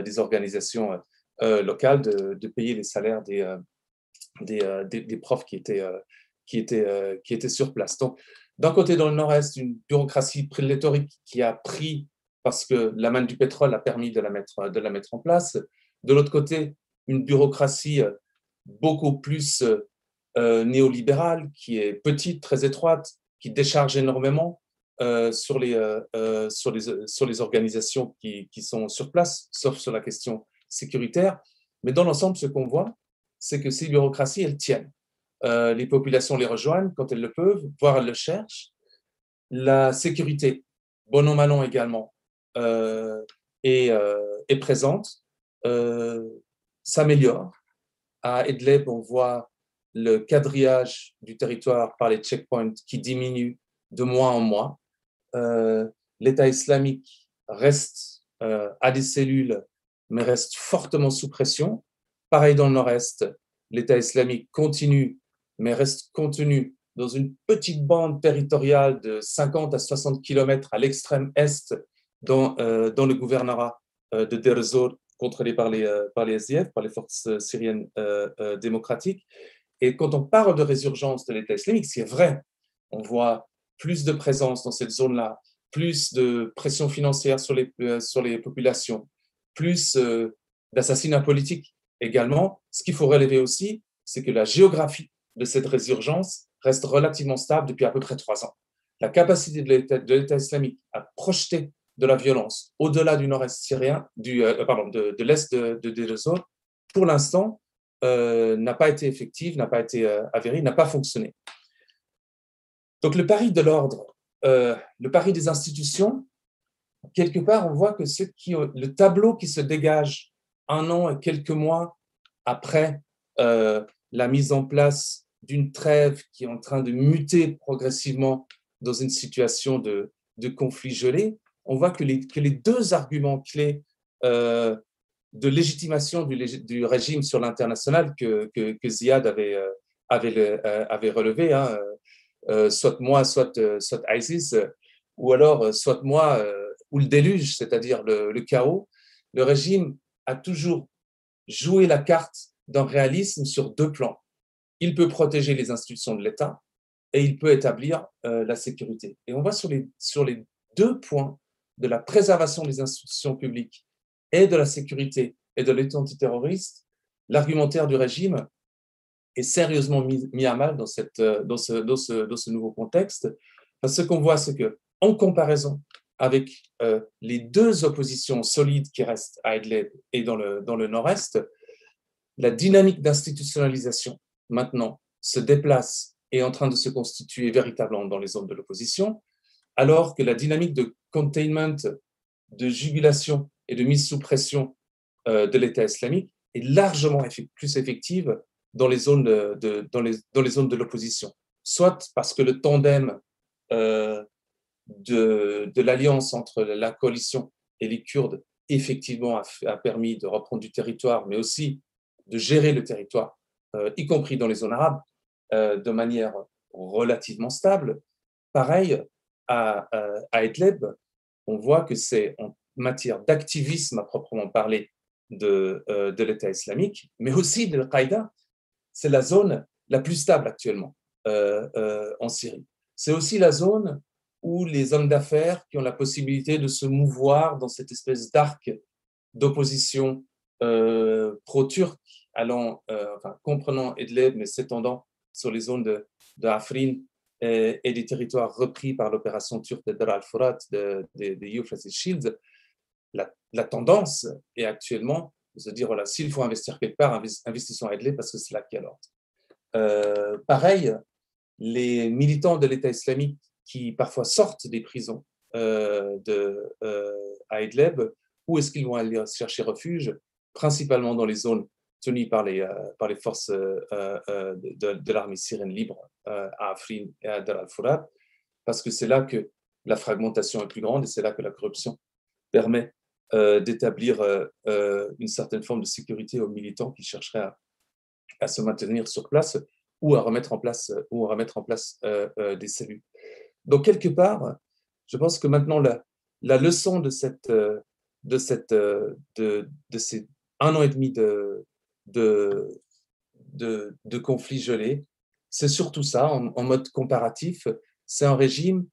D: des organisations locales de, de, payer les salaires des, des, des, profs qui étaient, qui, étaient, qui étaient sur place. Donc, d'un côté, dans le nord-est, une bureaucratie prélétorique qui a pris parce que la manne du pétrole a permis de la mettre, de la mettre en place. De l'autre côté, une bureaucratie beaucoup plus euh, euh, néolibérale, qui est petite, très étroite, qui décharge énormément sur, les, sur, les, sur les organisations qui, qui sont sur place, sauf sur la question sécuritaire. Mais dans l'ensemble, ce qu'on voit, c'est que ces bureaucraties, elles tiennent. les populations les rejoignent quand elles le peuvent, voire elles le cherchent. La sécurité, bon an, mal an également, est, est, présente s'améliore. À Idlib, on voit le quadrillage du territoire par les checkpoints qui diminue de mois en mois. Euh, L'État islamique reste euh, à des cellules, mais reste fortement sous pression. Pareil dans le nord-est, l'État islamique continue, mais reste contenu dans une petite bande territoriale de 50 à 60 km à l'extrême est dans, euh, dans le gouvernorat de Deir contrôlés par les, euh, par les SDF, par les forces euh, syriennes euh, démocratiques. Et quand on parle de résurgence de l'État islamique, c'est vrai, on voit plus de présence dans cette zone-là, plus de pression financière sur les, sur les populations, plus d'assassinats politiques également. Ce qu'il faut relever aussi, c'est que la géographie de cette résurgence reste relativement stable depuis à peu près trois ans. La capacité de l'État islamique à projeter de la violence au-delà du nord-est syrien, du, euh, pardon, de, l'est de, de pour l'instant, euh, n'a pas été effective, n'a pas été euh, avérée, n'a pas fonctionné. Donc le pari de l'ordre, le pari des institutions, quelque part, on voit que ce qui, le tableau qui se dégage un an et quelques mois après la mise en place d'une trêve qui est en train de muter progressivement dans une situation de, de conflit gelé, on voit que les, deux arguments clés euh, de légitimation du, régime sur l'international que, Ziad avait, euh, euh, relevé, hein, soit moi, soit, ISIS, ou alors soit moi, ou le déluge, c'est-à-dire le, chaos, le régime a toujours joué la carte d'un réalisme sur deux plans. Il peut protéger les institutions de l'État et il peut établir la sécurité. Et on voit sur les deux points de la préservation des institutions publiques et de la sécurité et de lutte antiterroriste, l'argumentaire du régime est sérieusement mis, à mal dans, cette, dans, ce, nouveau contexte. Ce qu'on voit, c'est que, en comparaison avec euh, les deux oppositions solides qui restent à Idlib et dans le nord-est, la dynamique d'institutionnalisation maintenant se déplace et est en train de se constituer véritablement dans les zones de l'opposition, alors que la dynamique de containment, de jugulation et de mise sous pression euh, de l'État islamique est largement plus effective dans les zones de, dans les, zones de l'opposition. Soit parce que le tandem euh, de, l'alliance entre la coalition et les Kurdes effectivement a, permis de reprendre du territoire, mais aussi de gérer le territoire, euh, y compris dans les zones arabes, de manière relativement stable. Pareil, à, à on voit que c'est en matière d'activisme à proprement parler de, euh, de l'État islamique, mais aussi de Al-Qaïda. C'est la zone la plus stable actuellement euh, euh, en Syrie. C'est aussi la zone ou les hommes d'affaires qui ont la possibilité de se mouvoir dans cette espèce d'arc d'opposition pro-turque, allant, enfin, comprenant Idlib, mais s'étendant sur les zones de, de Afrin et, des territoires repris par l'opération turque de Dar al-Furat, de, de, de Euphrates Shields, la, tendance est actuellement de se dire, voilà, s'il faut investir quelque part, investissons à Idlib parce que c'est là qu'il y a l'ordre. Euh, pareil, les militants de l'État islamique qui parfois sortent des prisons euh, euh, à Idlib, où est-ce qu'ils vont aller chercher refuge? Principalement dans les zones tenues par les, euh, par les forces de, de l'armée syrienne libre à Afrin et à Dar al-Furat, parce que c'est là que la fragmentation est plus grande et c'est là que la corruption permet d'établir une certaine forme de sécurité aux militants qui chercheraient à, se maintenir sur place ou à remettre en place, ou à remettre en place des cellules. Donc, quelque part, je pense que maintenant, la, la leçon de, cette, euh, de, cette, euh, de, de ces un an et demi de, de, de, conflits gelés, c'est surtout ça, en, mode comparatif. C'est un régime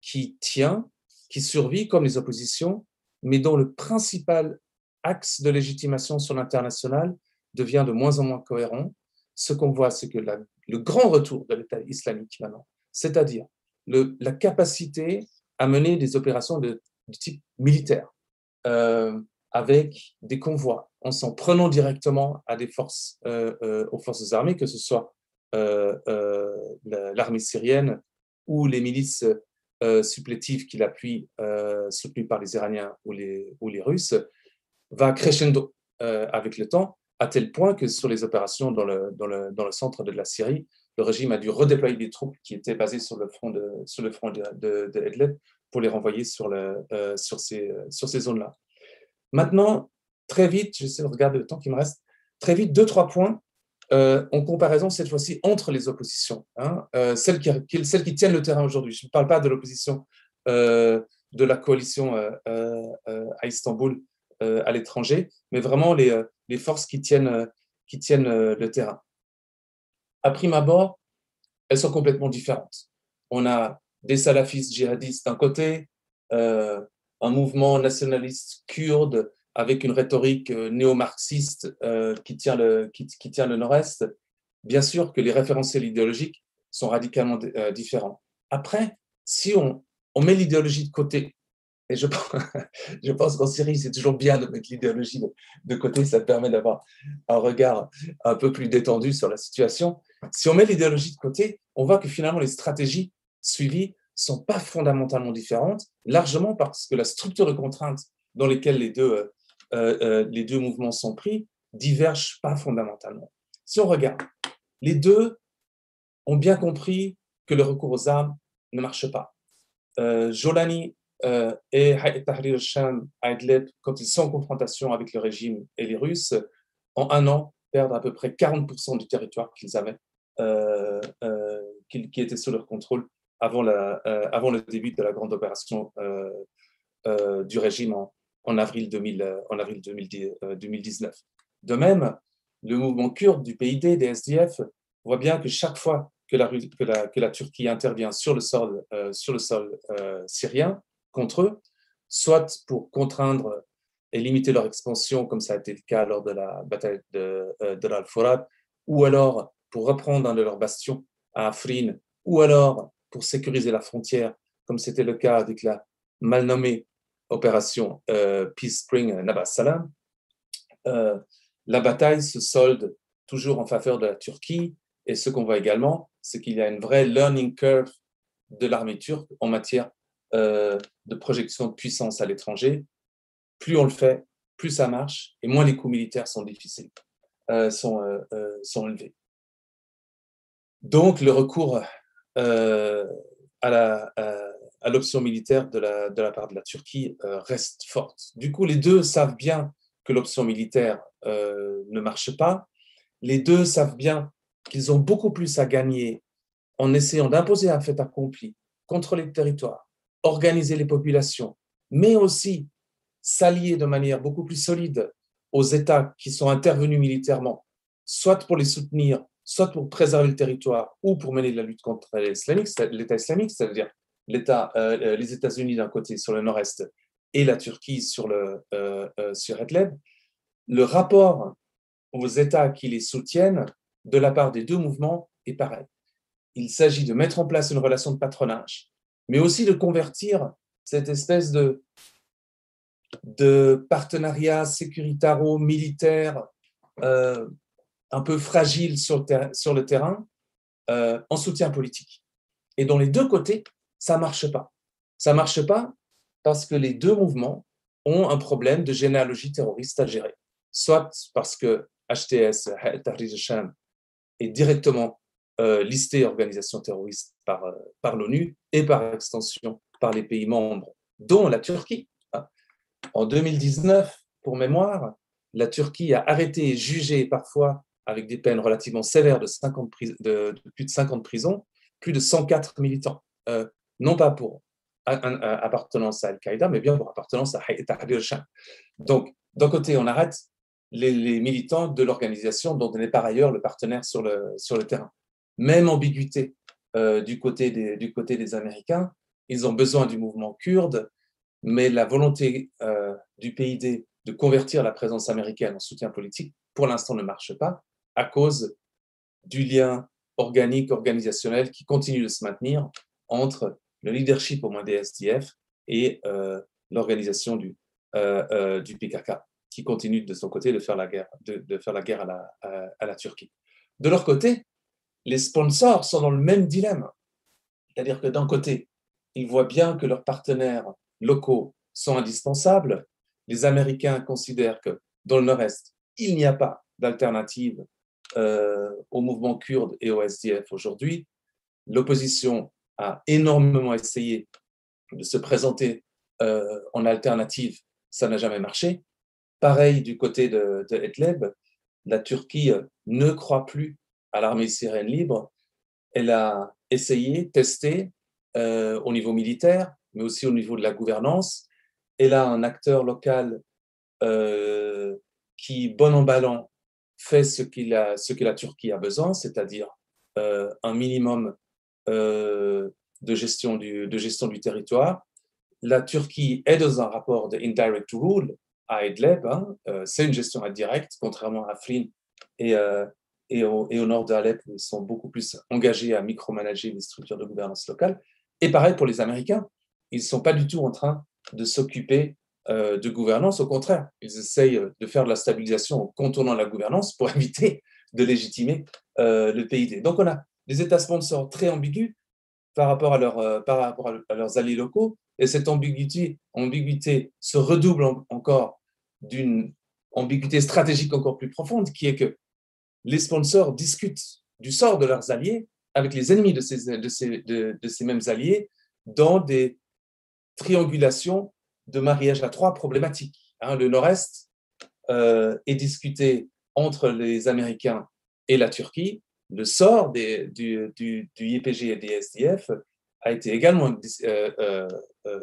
D: qui tient, qui survit comme les oppositions, mais dont le principal axe de légitimation sur l'international devient de moins en moins cohérent. Ce qu'on voit, c'est que le grand retour de l'État islamique maintenant, c'est-à-dire la capacité à mener des opérations de, de type militaire euh, avec des convois, en s'en prenant directement à des forces, euh, euh, aux forces armées, que ce soit euh, l'armée syrienne ou les milices supplétives qui l'appuient, soutenues par les Iraniens ou les, Russes, va crescendo avec le temps, à tel point que sur les opérations dans le, centre de la Syrie, le régime a dû redéployer des troupes qui étaient basées sur le front de, sur de pour les renvoyer sur ces zones-là. Maintenant, très vite, j'essaie de regarder le temps qui me reste, très vite, deux, trois points euh, en comparaison cette fois-ci entre les oppositions, hein, euh, celles, qui, celles qui tiennent le terrain aujourd'hui. Je ne parle pas de l'opposition euh, de la coalition à Istanbul à l'étranger, mais vraiment les, les forces qui tiennent, qui tiennent le terrain à prime abord, elles sont complètement différentes. On a des salafistes djihadistes d'un côté, un mouvement nationaliste kurde avec une rhétorique euh, néo-marxiste euh, qui, tient le, qui, tient le nord-est. Bien sûr que les référentiels idéologiques sont radicalement euh, différents. Après, si on, on met l'idéologie de côté, et je, je pense qu'en Syrie, c'est toujours bien de mettre l'idéologie de, de, côté, ça permet d'avoir un regard un peu plus détendu sur la situation. Si on met l'idéologie de côté, on voit que finalement les stratégies suivies sont pas fondamentalement différentes, largement parce que la structure de contraintes dans lesquelles les deux, euh, euh, les deux mouvements sont pris divergent pas fondamentalement. Si on regarde, les deux ont bien compris que le recours aux armes ne marche pas. Euh, Jolani euh, et Tahrir al-Sham, quand ils sont en confrontation avec le régime et les Russes, en un an, perdent à peu près 40% du territoire qu'ils avaient euh, euh, qui, était sous leur contrôle avant, la, euh, avant le début de la grande opération du régime en, avril, 2000, en avril 2010, 2019. De même, le mouvement kurde du PID, des SDF, voit bien que chaque fois que la Turquie intervient sur le sol, sur le sol syrien contre eux, soit pour contraindre et limiter leur expansion, comme ça a été le cas lors de la bataille de, de l'Al-Furat, ou alors pour reprendre un de leurs bastions à Afrin, ou alors pour sécuriser la frontière, comme c'était le cas avec la mal nommée opération euh, Peace Spring Nabas Salam, euh, la bataille se solde toujours en faveur de la Turquie. Et ce qu'on voit également, c'est qu'il y a une vraie learning curve de l'armée turque en matière euh, de projection de puissance à l'étranger. Plus on le fait, plus ça marche, et moins les coûts militaires sont difficiles, euh, sont, élevés. Donc, le recours à l'option militaire de la, de la, part de la Turquie euh, reste forte. Du coup, les deux savent bien que l'option militaire euh, ne marche pas. Les deux savent bien qu'ils ont beaucoup plus à gagner en essayant d'imposer un fait accompli, contrôler le territoire, organiser les populations, mais aussi s'allier de manière beaucoup plus solide aux États qui sont intervenus militairement, soit pour les soutenir soit pour préserver le territoire ou pour mener la lutte contre l'État islamique, c'est-à-dire l'État, les États-Unis d'un côté sur le nord-est et la Turquie sur, le, Idlib, le rapport aux États qui les soutiennent de la part des deux mouvements est pareil. Il s'agit de mettre en place une relation de patronage, mais aussi de convertir cette espèce de, de partenariat sécuritaro-militaire euh, un peu fragile sur le, terrain euh, en soutien politique. Et dans les deux côtés, ça ne marche pas. Ça ne marche pas parce que les deux mouvements ont un problème de généalogie terroriste à gérer. Soit parce que HTS, Tahrir Sham, est directement euh, listé organisation terroriste par, par l'ONU et par extension par les pays membres, dont la Turquie. En 2019, pour mémoire, la Turquie a arrêté et jugé parfois avec des peines relativement sévères de, 50 de, plus de 50 prisons, plus de 104 militants, euh, non pas pour appartenance à Al-Qaïda, mais bien pour appartenance à Tahrir al-Sham. Donc, d'un côté, on arrête les, militants de l'organisation dont on est par ailleurs le partenaire sur le, terrain. Même ambiguïté euh, du, côté des, du côté des Américains, ils ont besoin du mouvement kurde, mais la volonté euh, du PID de convertir la présence américaine en soutien politique, pour l'instant, ne marche pas à cause du lien organique, organisationnel qui continue de se maintenir entre le leadership au moins des SDF et euh, l'organisation du, euh, du PKK, qui continue de son côté de faire la guerre, de, faire la guerre à la, à la Turquie. De leur côté, les sponsors sont dans le même dilemme. C'est-à-dire que d'un côté, ils voient bien que leurs partenaires locaux sont indispensables. Les Américains considèrent que dans le Nord-Est, il n'y a pas d'alternative euh, au mouvement kurde et au SDF aujourd'hui. L'opposition a énormément essayé de se présenter euh, en alternative, ça n'a jamais marché. Pareil du côté de, de la Turquie ne croit plus à l'armée syrienne libre. Elle a essayé, testé, euh, au niveau militaire, mais aussi au niveau de la gouvernance. Et là, un acteur local euh, qui, bon en ballant, fait ce, a, ce que la Turquie a besoin, c'est-à-dire euh, un minimum de, gestion du, de gestion du territoire. La Turquie est dans un rapport de indirect rule à Idlib. Hein, c'est une gestion indirecte, contrairement à Afrin et, et, au, et au nord d'Alep, où ils sont beaucoup plus engagés à micromanager les structures de gouvernance locale. Et pareil pour les Américains, ils ne sont pas du tout en train de s'occuper euh, de gouvernance, au contraire, ils essayent de faire de la stabilisation en contournant la gouvernance pour éviter de légitimer euh, le PID. Donc on a des États sponsors très ambigus par rapport à, euh, par rapport à leurs alliés locaux, et cette ambiguïté, ambiguïté se redouble encore d'une ambiguïté stratégique encore plus profonde, qui est que les sponsors discutent du sort de leurs alliés avec les ennemis de ces, de ces, de, ces mêmes alliés dans des triangulations de mariage à trois problématiques. Hein. le Nord-Est euh, est discuté entre les Américains et la Turquie. Le sort du, du, YPG et des SDF a été également euh, euh,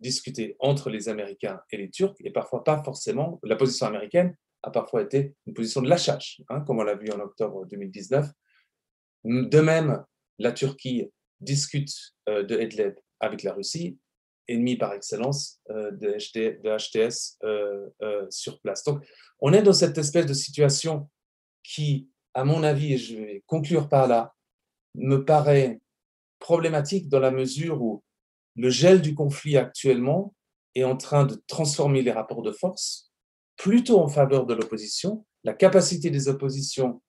D: discuté entre les Américains et les Turcs, et parfois pas forcément. La position américaine a parfois été une position de lâchage, hein, comme on l'a vu en octobre 2019, de même, la Turquie discute de Edleb avec la Russie, ennemi par excellence euh, de, HTS euh, sur place. Donc, on est dans cette espèce de situation qui, à mon avis, et je vais conclure par là, me paraît problématique dans la mesure où le gel du conflit actuellement est en train de transformer les rapports de force plutôt en faveur de l'opposition. La capacité des oppositions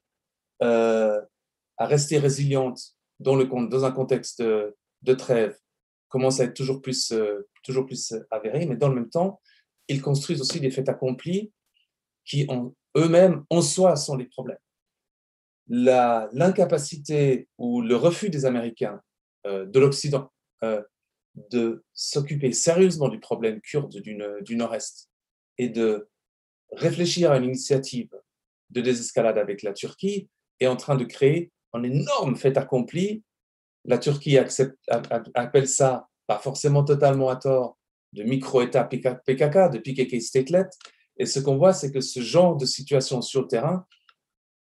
D: à rester résiliente dans, le, dans un contexte de, trêve commence à être toujours plus, euh, toujours plus avéré, mais dans le même temps, ils construisent aussi des faits accomplis qui eux-mêmes en soi sont les problèmes. L'incapacité ou le refus des Américains euh, de l'Occident euh, de s'occuper sérieusement du problème kurde du, du Nord-Est et de réfléchir à une initiative de désescalade avec la Turquie est en train de créer un énorme fait accompli. La Turquie accepte, appelle ça, pas forcément totalement à tort, de micro-État PKK, de PKK Statelet. Et ce qu'on voit, c'est que ce genre de situations sur le terrain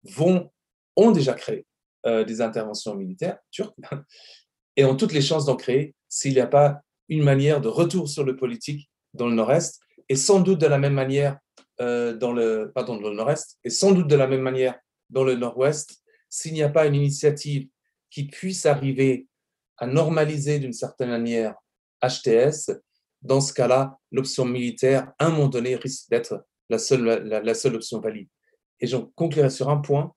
D: vont, ont déjà créé euh, des interventions militaires turques. Et ont toutes les chances d'en créer s'il n'y a pas une manière de retour sur le politique dans le nord-est, et sans doute de la même manière euh, dans le, dans le nord-est, et sans doute de la même manière dans le nord-ouest, s'il n'y a pas une initiative qui puisse arriver à normaliser d'une certaine manière HTS, dans ce cas-là, l'option militaire, à un moment donné, risque d'être la seule, la, seule option valide. Et j'en conclurai sur un point,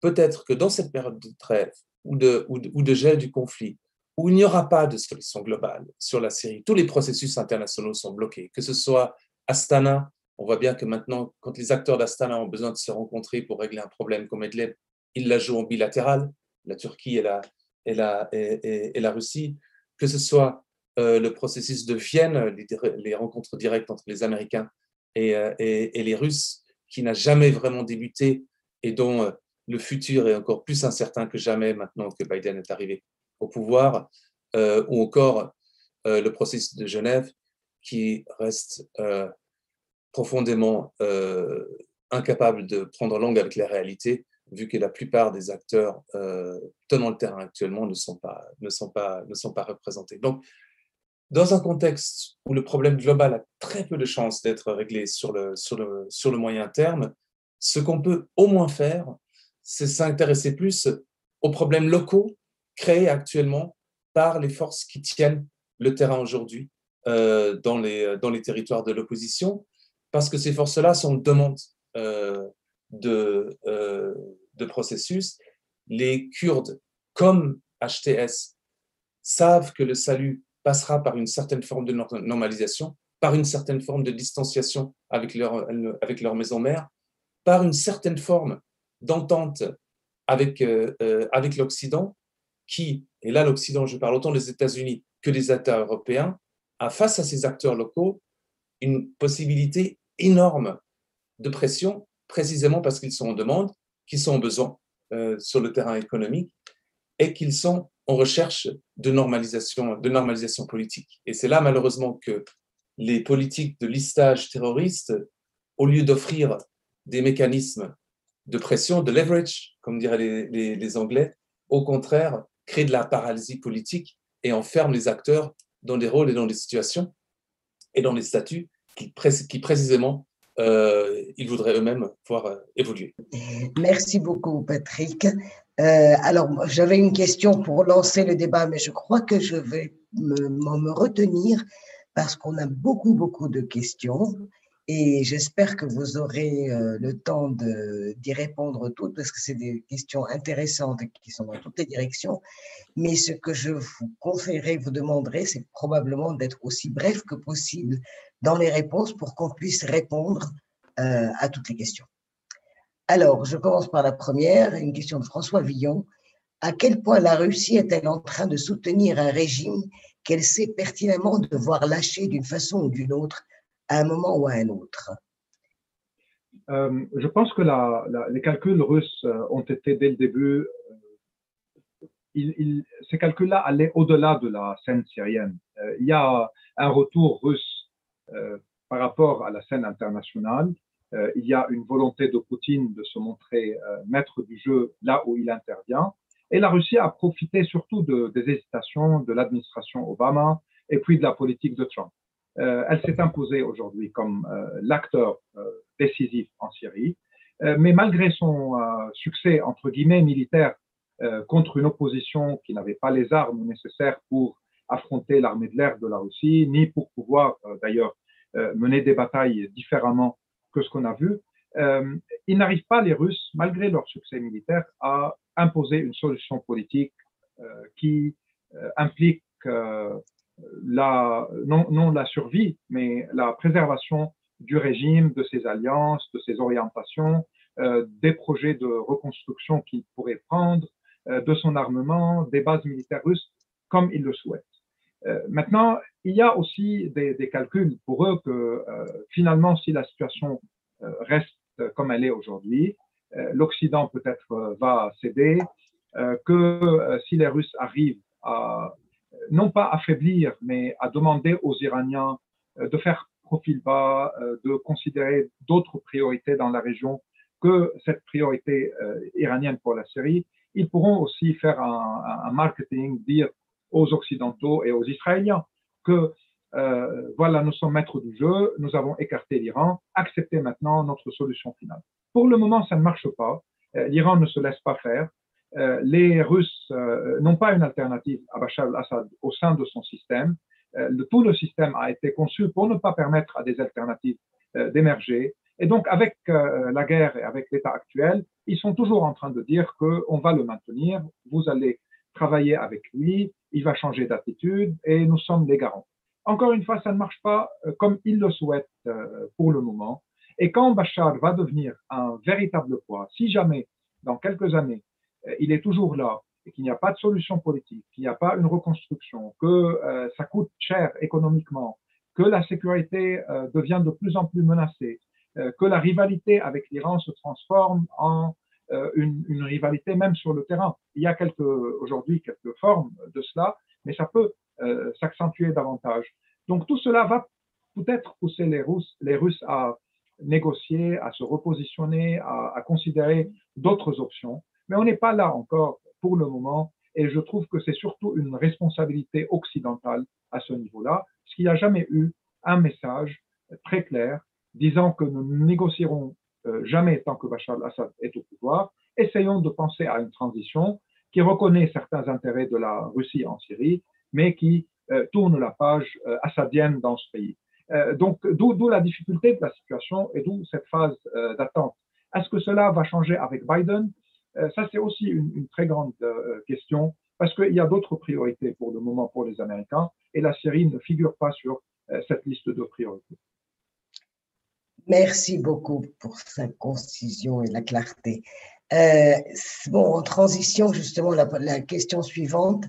D: peut-être que dans cette période de trêve ou de, ou de gel du conflit, où il n'y aura pas de solution globale sur la Syrie. Tous les processus internationaux sont bloqués, que ce soit Astana, on voit bien que maintenant, quand les acteurs d'Astana ont besoin de se rencontrer pour régler un problème comme Edleb, ils la jouent en bilatéral, la Turquie et la, et la, et, la Russie, que ce soit euh, le processus de Vienne, les, rencontres directes entre les Américains euh, et, les Russes, qui n'a jamais vraiment débuté et dont euh, le futur est encore plus incertain que jamais maintenant que Biden est arrivé au pouvoir, ou encore le processus de Genève qui reste profondément incapable de prendre langue avec la réalité, vu que la plupart des acteurs tenant le terrain actuellement ne sont pas, ne sont pas, ne sont pas représentés. Donc, dans un contexte où le problème global a très peu de chances d'être réglé sur le, sur, le, sur le moyen terme, ce qu'on peut au moins faire, c'est s'intéresser plus aux problèmes locaux créées actuellement par les forces qui tiennent le terrain aujourd'hui euh, dans, les, dans les territoires de l'opposition, parce que ces forces-là sont en demande euh, de, euh, de processus. Les Kurdes, comme HTS, savent que le salut passera par une certaine forme de normalisation, par une certaine forme de distanciation avec leur, avec leur maison mère, par une certaine forme d'entente avec, avec l'Occident, qui, et là l'Occident, je parle autant des États-Unis que des États européens, a face à ces acteurs locaux une possibilité énorme de pression, précisément parce qu'ils sont en demande, qu'ils sont en besoin euh, sur le terrain économique et qu'ils sont en recherche de normalisation, de normalisation politique. Et c'est là malheureusement que les politiques de listage terroriste, au lieu d'offrir des mécanismes de pression, de leverage, comme diraient les, Anglais, au contraire, crée de la paralysie politique et enferme les acteurs dans des rôles et dans des situations et dans des statuts qui, précisément ils voudraient eux-mêmes pouvoir euh, évoluer.
A: Merci beaucoup, Patrick. Euh, alors, j'avais une question pour lancer le débat, mais je crois que je vais me retenir parce qu'on a beaucoup, beaucoup de questions et j'espère que vous aurez euh, le temps d'y répondre toutes parce que c'est des questions intéressantes qui sont dans toutes les directions. Mais ce que je vous conseillerais, vous demanderai, c'est probablement d'être aussi bref que possible dans les réponses pour qu'on puisse répondre euh, à toutes les questions. Alors, je commence par la première, une question de François Villon. À quel point la Russie est-elle en train de soutenir un régime qu'elle sait pertinemment devoir lâcher d'une façon ou d'une autre à un moment ou à un autre
B: euh, Je pense que les calculs russes euh, ont été dès le début, euh, ces calculs-là allaient au-delà de la scène syrienne. il y a un retour russe par rapport à la scène internationale. il y a une volonté de Poutine de se montrer maître du jeu là où il intervient. Et la Russie a profité surtout de, des hésitations de l'administration Obama et puis de la politique de Trump. Euh, elle s'est imposée aujourd'hui comme euh, l'acteur euh, décisif en Syrie. mais malgré son succès, entre guillemets, militaire contre une opposition qui n'avait pas les armes nécessaires pour affronter l'armée de l'air de la Russie, ni pour pouvoir d'ailleurs mener des batailles différemment que ce qu'on a vu, ils n'arrivent pas, les Russes, malgré leur succès militaire, à imposer une solution politique qui implique la, non, non la survie, mais la préservation du régime, de ses alliances, de ses orientations, euh, des projets de reconstruction qu'il pourrait prendre, euh, de son armement, des bases militaires russes, comme il le souhaite. Euh, maintenant, il y a aussi des, des calculs pour eux que euh, finalement, si la situation euh, reste comme elle est aujourd'hui, l'Occident peut-être va céder, que si les Russes arrivent à non pas affaiblir, mais à demander aux Iraniens euh, de faire profil bas, euh, de considérer d'autres priorités dans la région que cette priorité euh, iranienne pour la Syrie, ils pourront aussi faire un, marketing, dire aux Occidentaux et aux Israéliens que voilà, nous sommes maîtres du jeu, nous avons écarté l'Iran, acceptez maintenant notre solution finale. Pour le moment, ça ne marche pas. L'Iran ne se laisse pas faire. Euh, les Russes n'ont pas une alternative à Bachar al-Assad au sein de son système. tout le système a été conçu pour ne pas permettre à des alternatives d'émerger. Et donc, avec la guerre et avec l'État actuel, ils sont toujours en train de dire qu'on va le maintenir, vous allez travailler avec lui, il va changer d'attitude et nous sommes les garants. Encore une fois, ça ne marche pas euh, comme il le souhaite euh, pour le moment. Et quand Bachar va devenir un véritable poids, si jamais, dans quelques années, euh, il est toujours là et qu'il n'y a pas de solution politique, qu'il n'y a pas une reconstruction, que ça coûte cher économiquement, que la sécurité devient de plus en plus menacée, que la rivalité avec l'Iran se transforme en une, rivalité même sur le terrain. Il y a quelques aujourd'hui quelques formes de cela, mais ça peut euh, s'accentuer davantage. Donc tout cela va peut-être pousser les Russes, à négocier, à se repositionner, à considérer d'autres options. Mais on n'est pas là encore pour le moment et je trouve que c'est surtout une responsabilité occidentale à ce niveau-là, parce qu'il n'y a jamais eu un message très clair disant que nous ne négocierons euh, jamais tant que Bachar al-Assad est au pouvoir. Essayons de penser à une transition qui reconnaît certains intérêts de la Russie en Syrie, mais qui euh, tourne la page euh, assadienne dans ce pays. Donc, d'où la difficulté de la situation et d'où cette phase d'attente. Est-ce que cela va changer avec Biden? Ça, c'est aussi une, très grande question parce qu'il y a d'autres priorités pour le moment pour les Américains et la Syrie ne figure pas sur cette liste de priorités.
A: Merci beaucoup pour sa concision et la clarté. Euh, bon, en transition, justement, la, question suivante,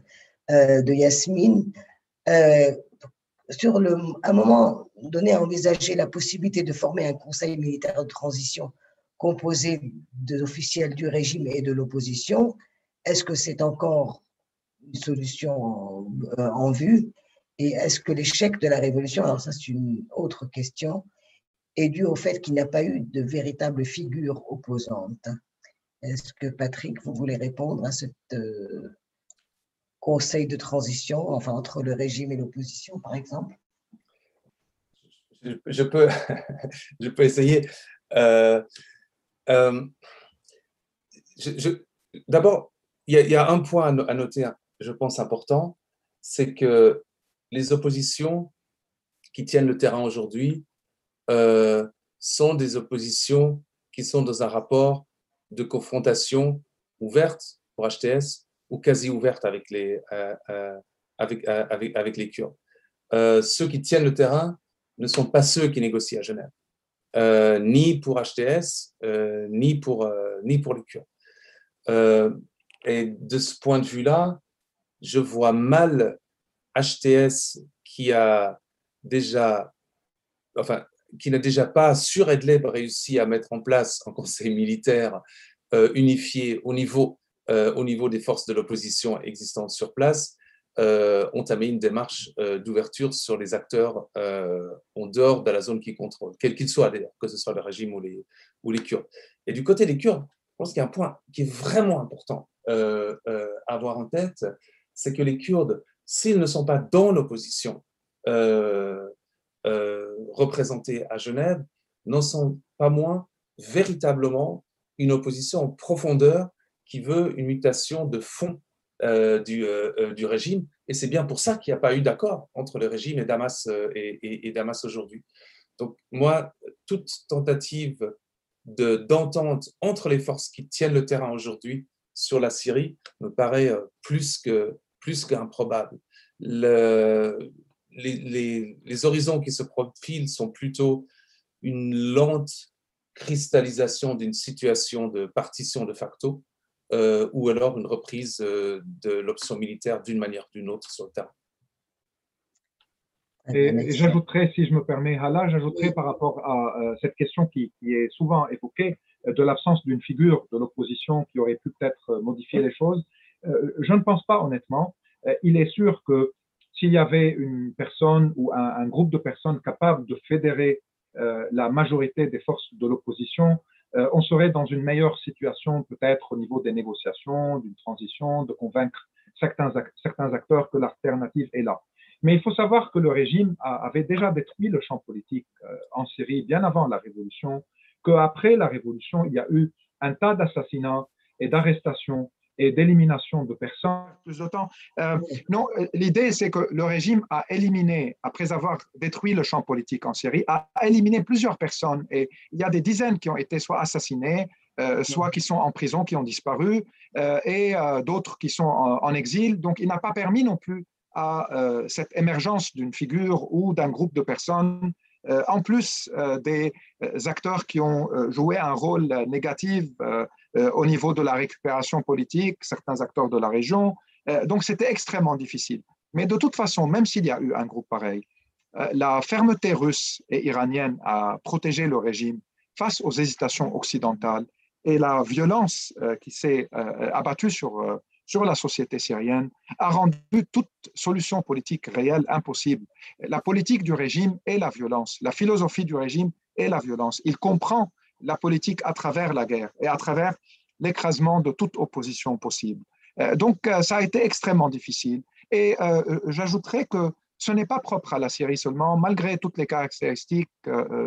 A: euh, de Yasmine, euh, sur le, à un moment donné, à envisager la possibilité de former un conseil militaire de transition composé d'officiels du régime et de l'opposition. Est-ce que c'est encore une solution en, euh, en vue? Et est-ce que l'échec de la révolution, alors ça c'est une autre question, est dû au fait qu'il n'y a pas eu de véritable figure opposante? Est-ce que Patrick, vous voulez répondre à cette conseil de transition, enfin entre le régime et l'opposition, par exemple?
D: Je, peux, je peux essayer. Euh, euh, D'abord, il y, a un point à noter, je pense, important, c'est que les oppositions qui tiennent le terrain aujourd'hui euh, sont des oppositions qui sont dans un rapport de confrontation ouverte pour HTS ou quasi ouverte avec les, euh, avec, avec, avec, les Kurdes. ceux qui tiennent le terrain ne sont pas ceux qui négocient à Genève, ni pour HTS, ni, pour, ni pour les Kurdes. et de ce point de vue-là, je vois mal HTS qui a déjà, enfin, qui n'a déjà pas sur Edleb réussi à mettre en place un conseil militaire unifié au niveau euh, au niveau des forces de l'opposition existantes sur place, euh, entamé une démarche euh, d'ouverture sur les acteurs euh, en dehors de la zone qu'ils contrôlent, quels qu'ils soient d'ailleurs, que ce soit le régime ou les, Kurdes. Et du côté des Kurdes, je pense qu'il y a un point qui est vraiment important à avoir en tête, c'est que les Kurdes, s'ils ne sont pas dans l'opposition représentée à Genève, n'en sont pas moins véritablement une opposition en profondeur qui veut une mutation de fond euh, du, euh, euh, du, régime. Et c'est bien pour ça qu'il n'y a pas eu d'accord entre le régime et Damas, et, Damas aujourd'hui. Donc moi, toute tentative d'entente entre les forces qui tiennent le terrain aujourd'hui sur la Syrie me paraît plus que plus qu'improbable. Le, les, les, les, horizons qui se profilent sont plutôt une lente cristallisation d'une situation de partition de facto euh, ou alors une reprise euh, de l'option militaire d'une manière ou d'une autre sur le terrain.
B: Et, j'ajouterais, si je me permets, Hala, j'ajouterais par rapport à euh, cette question qui, qui, est souvent évoquée de l'absence d'une figure de l'opposition qui aurait pu peut-être modifier les choses. je ne pense pas honnêtement. il est sûr que s'il y avait une personne ou un, un, groupe de personnes capables de fédérer la majorité des forces de l'opposition, euh, on serait dans une meilleure situation peut-être au niveau des négociations, d'une transition, de convaincre certains, certains acteurs que l'alternative est là. Mais il faut savoir que le régime avait déjà détruit le champ politique en Syrie bien avant la révolution, qu'après la révolution, il y a eu un tas d'assassinats et d'arrestations et d'élimination de personnes. Plus de temps. Euh, non, l'idée, c'est que le régime a éliminé, après avoir détruit le champ politique en Syrie, a éliminé plusieurs personnes. Et il y a des dizaines qui ont été soit assassinées, euh, soit qui sont en prison, qui ont disparu, euh, et d'autres qui sont en, exil. Donc, il n'a pas permis non plus à cette émergence d'une figure ou d'un groupe de personnes en plus des acteurs qui ont joué un rôle négatif euh, au niveau de la récupération politique, certains acteurs de la région. Euh, donc c'était extrêmement difficile. Mais de toute façon, même s'il y a eu un groupe pareil, euh, la fermeté russe et iranienne à protéger le régime face aux hésitations occidentales et la violence qui s'est abattue sur, sur la société syrienne a rendu toute solution politique réelle impossible. La politique du régime est la violence, la philosophie du régime est la violence. Il comprend la politique à travers la guerre et à travers l'écrasement de toute opposition possible. Euh, donc, euh, ça a été extrêmement difficile. Et euh, j'ajouterais que ce n'est pas propre à la Syrie seulement, malgré toutes les caractéristiques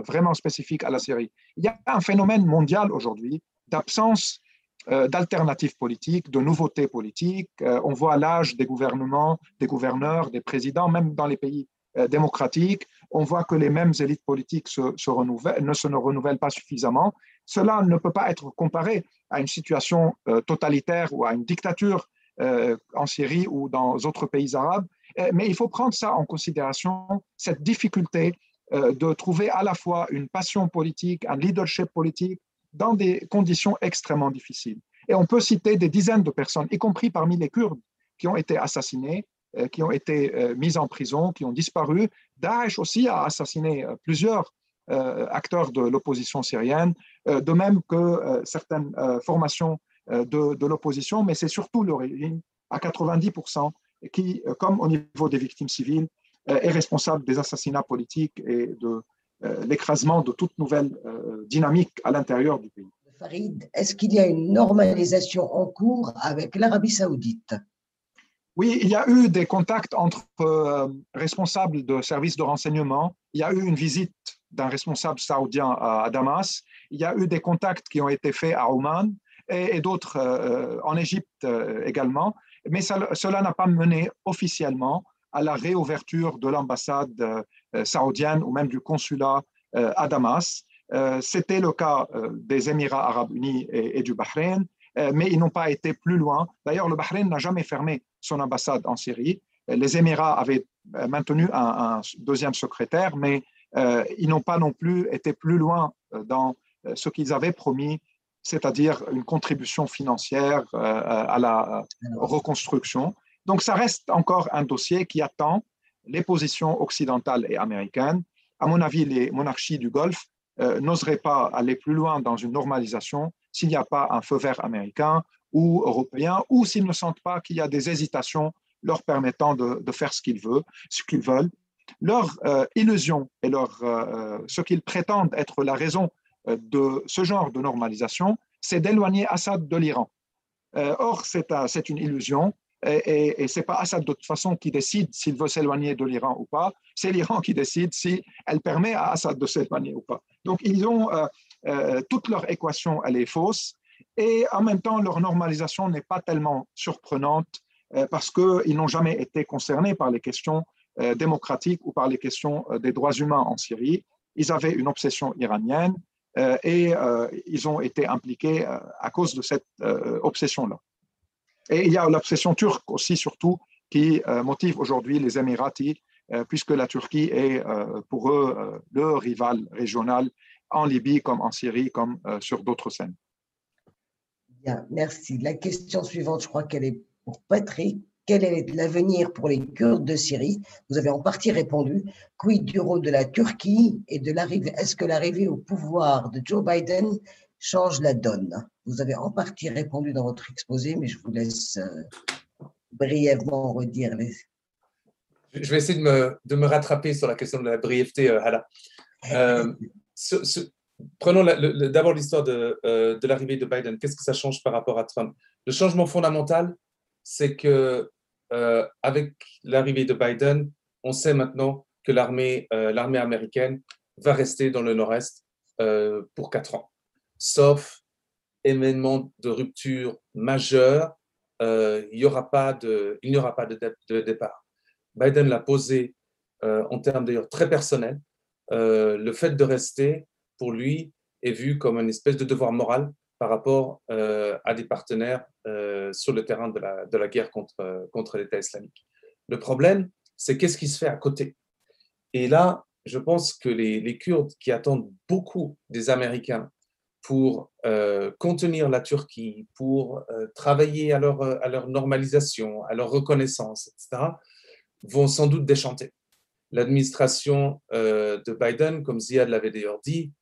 B: vraiment spécifiques à la Syrie. Il y a un phénomène mondial aujourd'hui d'absence d'alternatives politiques, de nouveautés politiques. on voit l'âge des gouvernements, des gouverneurs, des présidents, même dans les pays démocratiques on voit que les mêmes élites politiques ne se renouvellent pas suffisamment. Cela ne peut pas être comparé à une situation euh, totalitaire ou à une dictature euh, en Syrie ou dans d'autres pays arabes. Euh, mais il faut prendre ça en considération, cette difficulté de trouver à la fois une passion politique, un leadership politique dans des conditions extrêmement difficiles. Et on peut citer des dizaines de personnes, y compris parmi les Kurdes, qui ont été assassinés, qui ont été mises en prison, qui ont disparu, Daesh aussi a assassiné euh, plusieurs euh, acteurs de l'opposition syrienne, euh, de même que certaines formations de, l'opposition, mais c'est surtout le régime à 90% qui, comme au niveau des victimes civiles, est responsable des assassinats politiques et de l'écrasement de toute nouvelle dynamique à l'intérieur du pays.
A: Farid, est-ce qu'il y a une normalisation en cours avec l'Arabie saoudite?
B: Oui, il y a eu des contacts entre euh, responsables de services de renseignement. Il y a eu une visite d'un responsable saoudien à, Damas. Il y a eu des contacts qui ont été faits à Oman et, d'autres euh, en Égypte euh, également. Mais cela n'a pas mené officiellement à la réouverture de l'ambassade saoudienne ou même du consulat à Damas. C'était le cas des Émirats arabes unis et, et du Bahreïn, mais ils n'ont pas été plus loin. D'ailleurs, le Bahreïn n'a jamais fermé son ambassade en Syrie. Les Émirats avaient euh, maintenu un, deuxième secrétaire, mais euh, ils n'ont pas non plus été plus loin euh, dans ce qu'ils avaient promis, c'est-à-dire une contribution financière à la reconstruction. Donc ça reste encore un dossier qui attend les positions occidentales et américaines. À mon avis, les monarchies du Golfe n'oseraient pas aller plus loin dans une normalisation s'il n'y a pas un feu vert américain ou européens, ou s'ils ne sentent pas qu'il y a des hésitations leur permettant de, faire ce qu'ils veulent. Ce veulent. Leur euh, illusion et leur, euh, ce qu'ils prétendent être la raison euh, de ce genre de normalisation, c'est d'éloigner Assad de l'Iran. or, c'est une illusion et, et ce n'est pas Assad de toute façon qui décide s'il veut s'éloigner de l'Iran ou pas, c'est l'Iran qui décide si elle permet à Assad de s'éloigner ou pas. Donc, ils ont toute leur équation, elle est fausse et en même temps, leur normalisation n'est pas tellement surprenante euh, parce qu'ils n'ont jamais été concernés par les questions euh, démocratiques ou par les questions euh, des droits humains en Syrie. Ils avaient une obsession iranienne et ils ont été impliqués à cause de cette obsession-là. Et il y a l'obsession turque aussi, surtout, qui motive aujourd'hui les Émiratis, puisque la Turquie est pour eux le rival régional en Libye comme en Syrie, comme sur d'autres scènes
A: merci. La question suivante, je crois qu'elle est pour Patrick. Quel est l'avenir pour les Kurdes de Syrie? Vous avez en partie répondu. Quid du rôle de la Turquie et de l'arrivée? Est-ce que l'arrivée au pouvoir de Joe Biden change la donne Vous avez en partie répondu dans votre exposé, mais je vous laisse euh, brièvement redire les.
D: Je vais essayer de me, de me rattraper sur la question de la brièveté, euh, Hala. Euh, Prenons d'abord l'histoire de, euh, de l'arrivée de Biden. Qu'est-ce que ça change par rapport à Trump? Le changement fondamental, c'est que avec l'arrivée de Biden, on sait maintenant que l'armée américaine va rester dans le nord-est pour quatre ans, sauf événement de rupture majeur, il n'y aura pas de, il n'y aura pas de, départ. Biden l'a posé en termes d'ailleurs très personnels. le fait de rester, pour lui, est vu comme une espèce de devoir moral par rapport euh, à des partenaires euh, sur le terrain de la, guerre contre, l'État islamique. Le problème, c'est qu'est-ce qui se fait à côté? Et là, je pense que les Kurdes qui attendent beaucoup des Américains pour euh, contenir la Turquie, pour travailler à leur, à leur normalisation, à leur reconnaissance, etc., vont sans doute déchanter. L'administration de Biden, comme Ziad l'avait d'ailleurs dit,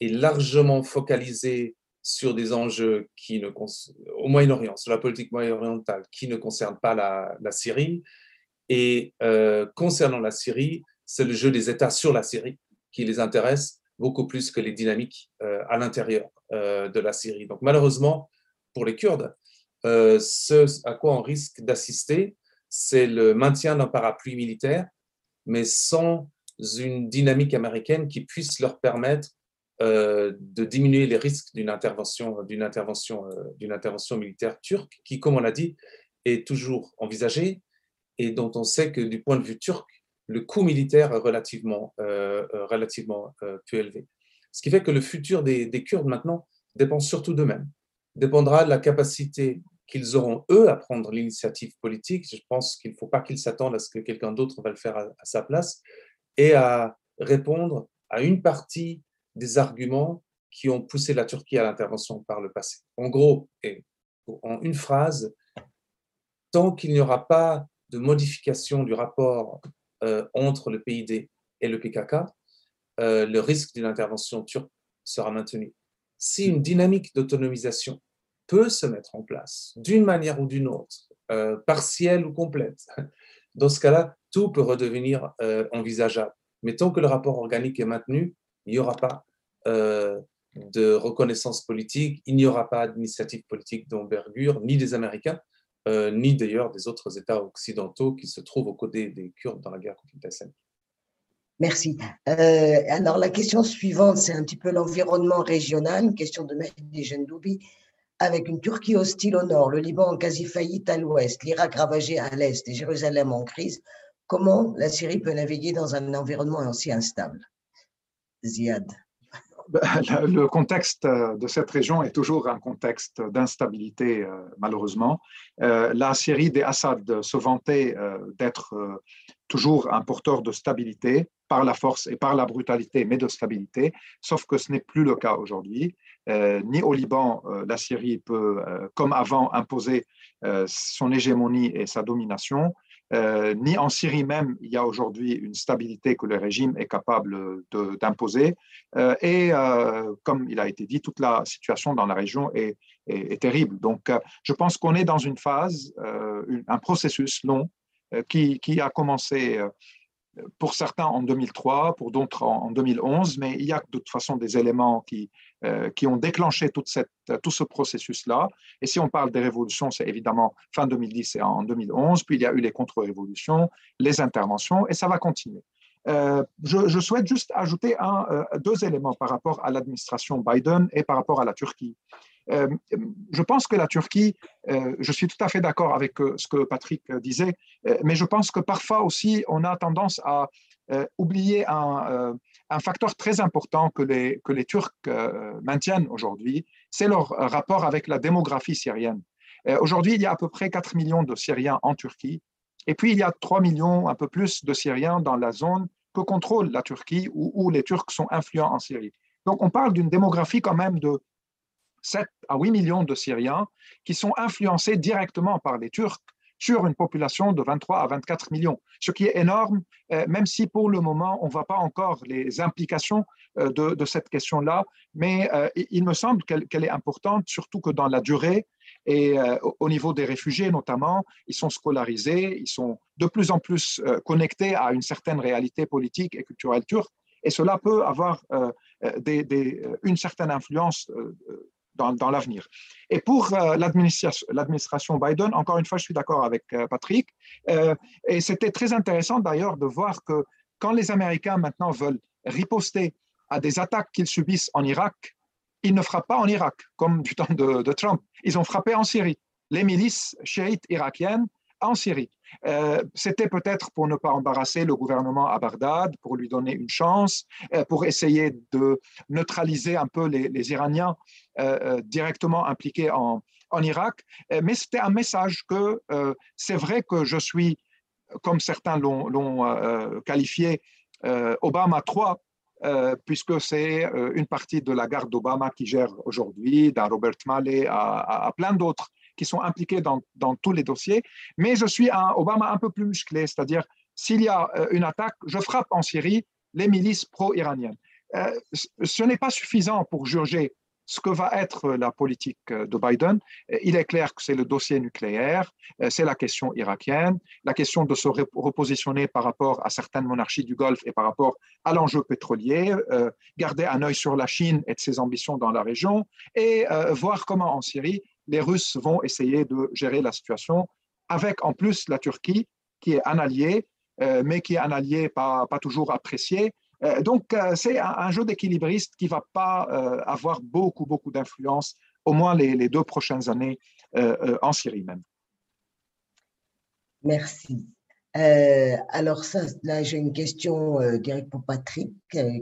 D: est largement focalisée sur des enjeux qui ne au Moyen-Orient, sur la politique moyen-orientale, qui ne concernent pas la, Syrie. Et euh, concernant la Syrie, c'est le jeu des États sur la Syrie qui les intéresse beaucoup plus que les dynamiques euh, à l'intérieur euh, de la Syrie. Donc malheureusement, pour les Kurdes, ce à quoi on risque d'assister, c'est le maintien d'un parapluie militaire, mais sans une dynamique américaine qui puisse leur permettre euh, de diminuer les risques d'une intervention, intervention, euh, d'une intervention militaire turque, qui, comme on l'a dit, est toujours envisagée et dont on sait que du point de vue turc, le coût militaire est relativement, euh, relativement peu élevé. Ce qui fait que le futur des, des Kurdes maintenant dépend surtout d'eux-mêmes, dépendra de la capacité qu'ils auront, eux, à prendre l'initiative politique. Je pense qu'il ne faut pas qu'ils s'attendent à ce que quelqu'un d'autre va le faire à, à, sa place et à répondre à une partie des arguments qui ont poussé la Turquie à l'intervention par le passé. En gros, et en une phrase, tant qu'il n'y aura pas de modification du rapport euh, entre le PID et le PKK, euh, le risque d'une intervention turque sera maintenu. Si une dynamique d'autonomisation peut se mettre en place d'une manière ou d'une autre, euh, partielle ou complète, dans ce cas-là, tout peut redevenir envisageable. Mais tant que le rapport organique est maintenu, il n'y aura pas de reconnaissance politique, il n'y aura pas d'initiative politique d'envergure, ni des Américains, ni d'ailleurs des autres États occidentaux qui se trouvent aux côtés des Kurdes dans la guerre contre l'Islamique.
A: Merci. Euh, alors la question suivante, c'est un petit peu l'environnement régional, une question de Mehdi Gendoubi. Avec une Turquie hostile au nord, le Liban en quasi faillite à l'ouest, l'Irak ravagé à l'est et Jérusalem en crise, comment la Syrie peut naviguer dans un environnement aussi instable? Ziad.
B: Le contexte de cette région est toujours un contexte d'instabilité, euh, malheureusement. Euh, la Syrie des Assad se vantait euh, d'être toujours un porteur de stabilité par la force et par la brutalité, mais de stabilité, sauf que ce n'est plus le cas aujourd'hui. ni au Liban, la Syrie peut, comme avant, imposer son hégémonie et sa domination, euh, ni en Syrie même, il y a aujourd'hui une stabilité que le régime est capable d'imposer. Euh, et euh, comme il a été dit, toute la situation dans la région est, terrible. Donc, je pense qu'on est dans une phase, un processus long qui, a commencé pour certains en 2003, pour d'autres en 2011, mais il y a de toute façon des éléments qui, euh, qui ont déclenché cette, tout ce processus-là. Et si on parle des révolutions, c'est évidemment fin 2010 et en 2011, puis il y a eu les contre-révolutions, les interventions, et ça va continuer. Euh, je, souhaite juste ajouter euh, deux éléments par rapport à l'administration Biden et par rapport à la Turquie. Euh, je pense que la Turquie, euh, je suis tout à fait d'accord avec euh, ce que Patrick disait, mais je pense que parfois aussi on a tendance à oublier un, facteur très important que les, que les Turcs maintiennent aujourd'hui, c'est leur rapport avec la démographie syrienne. Aujourd'hui, il y a à peu près 4 millions de Syriens en Turquie, et puis il y a 3 millions, un peu plus de Syriens dans la zone que contrôle la Turquie, où, où les Turcs sont influents en Syrie. Donc on parle d'une démographie quand même de 7 à 8 millions de Syriens qui sont influencés directement par les Turcs sur une population de 23 à 24 millions, ce qui est énorme, euh, même si pour le moment, on ne voit pas encore les implications euh, de, cette question-là, mais euh, il me semble qu'elle est importante, surtout que dans la durée, et au niveau des réfugiés notamment, ils sont scolarisés, ils sont de plus en plus connectés à une certaine réalité politique et culturelle turque, et cela peut avoir une certaine influence dans, l'avenir. Et pour euh, l'administration Biden, encore une fois, je suis d'accord avec euh, Patrick, euh, et c'était très intéressant d'ailleurs de voir que quand les Américains maintenant veulent riposter à des attaques qu'ils subissent en Irak, ils ne frappent pas en Irak, comme du temps de, Trump. Ils ont frappé en Syrie. Les milices chiites irakiennes en Syrie. C'était peut-être pour ne pas embarrasser le gouvernement à Bagdad, pour lui donner une chance, pour essayer de neutraliser un peu les, Iraniens directement impliqués en, en Irak. mais c'était un message que c'est vrai que je suis, comme certains l'ont qualifié, Obama 3, puisque c'est une partie de la garde d'Obama qui gère aujourd'hui, d'un Robert Malley à plein d'autres qui sont impliqués dans, dans, tous les dossiers. Mais je suis un Obama un peu plus musclé, c'est-à-dire s'il y a euh, une attaque, je frappe en Syrie les milices pro-iraniennes. Euh, ce n'est pas suffisant pour juger ce que va être la politique euh, de Biden. Il est clair que c'est le dossier nucléaire, c'est la question irakienne, la question de se repositionner par rapport à certaines monarchies du Golfe et par rapport à l'enjeu pétrolier, garder un œil sur la Chine et de ses ambitions dans la région, et voir comment en Syrie les Russes vont essayer de gérer la situation avec en plus la Turquie, qui est un allié, euh, mais qui est un allié pas, pas toujours apprécié. Euh, donc, euh, c'est un, jeu d'équilibriste qui ne va pas avoir beaucoup, beaucoup d'influence, au moins les, deux prochaines années en Syrie même.
A: Merci. alors, ça, là, j'ai une question directe pour Patrick,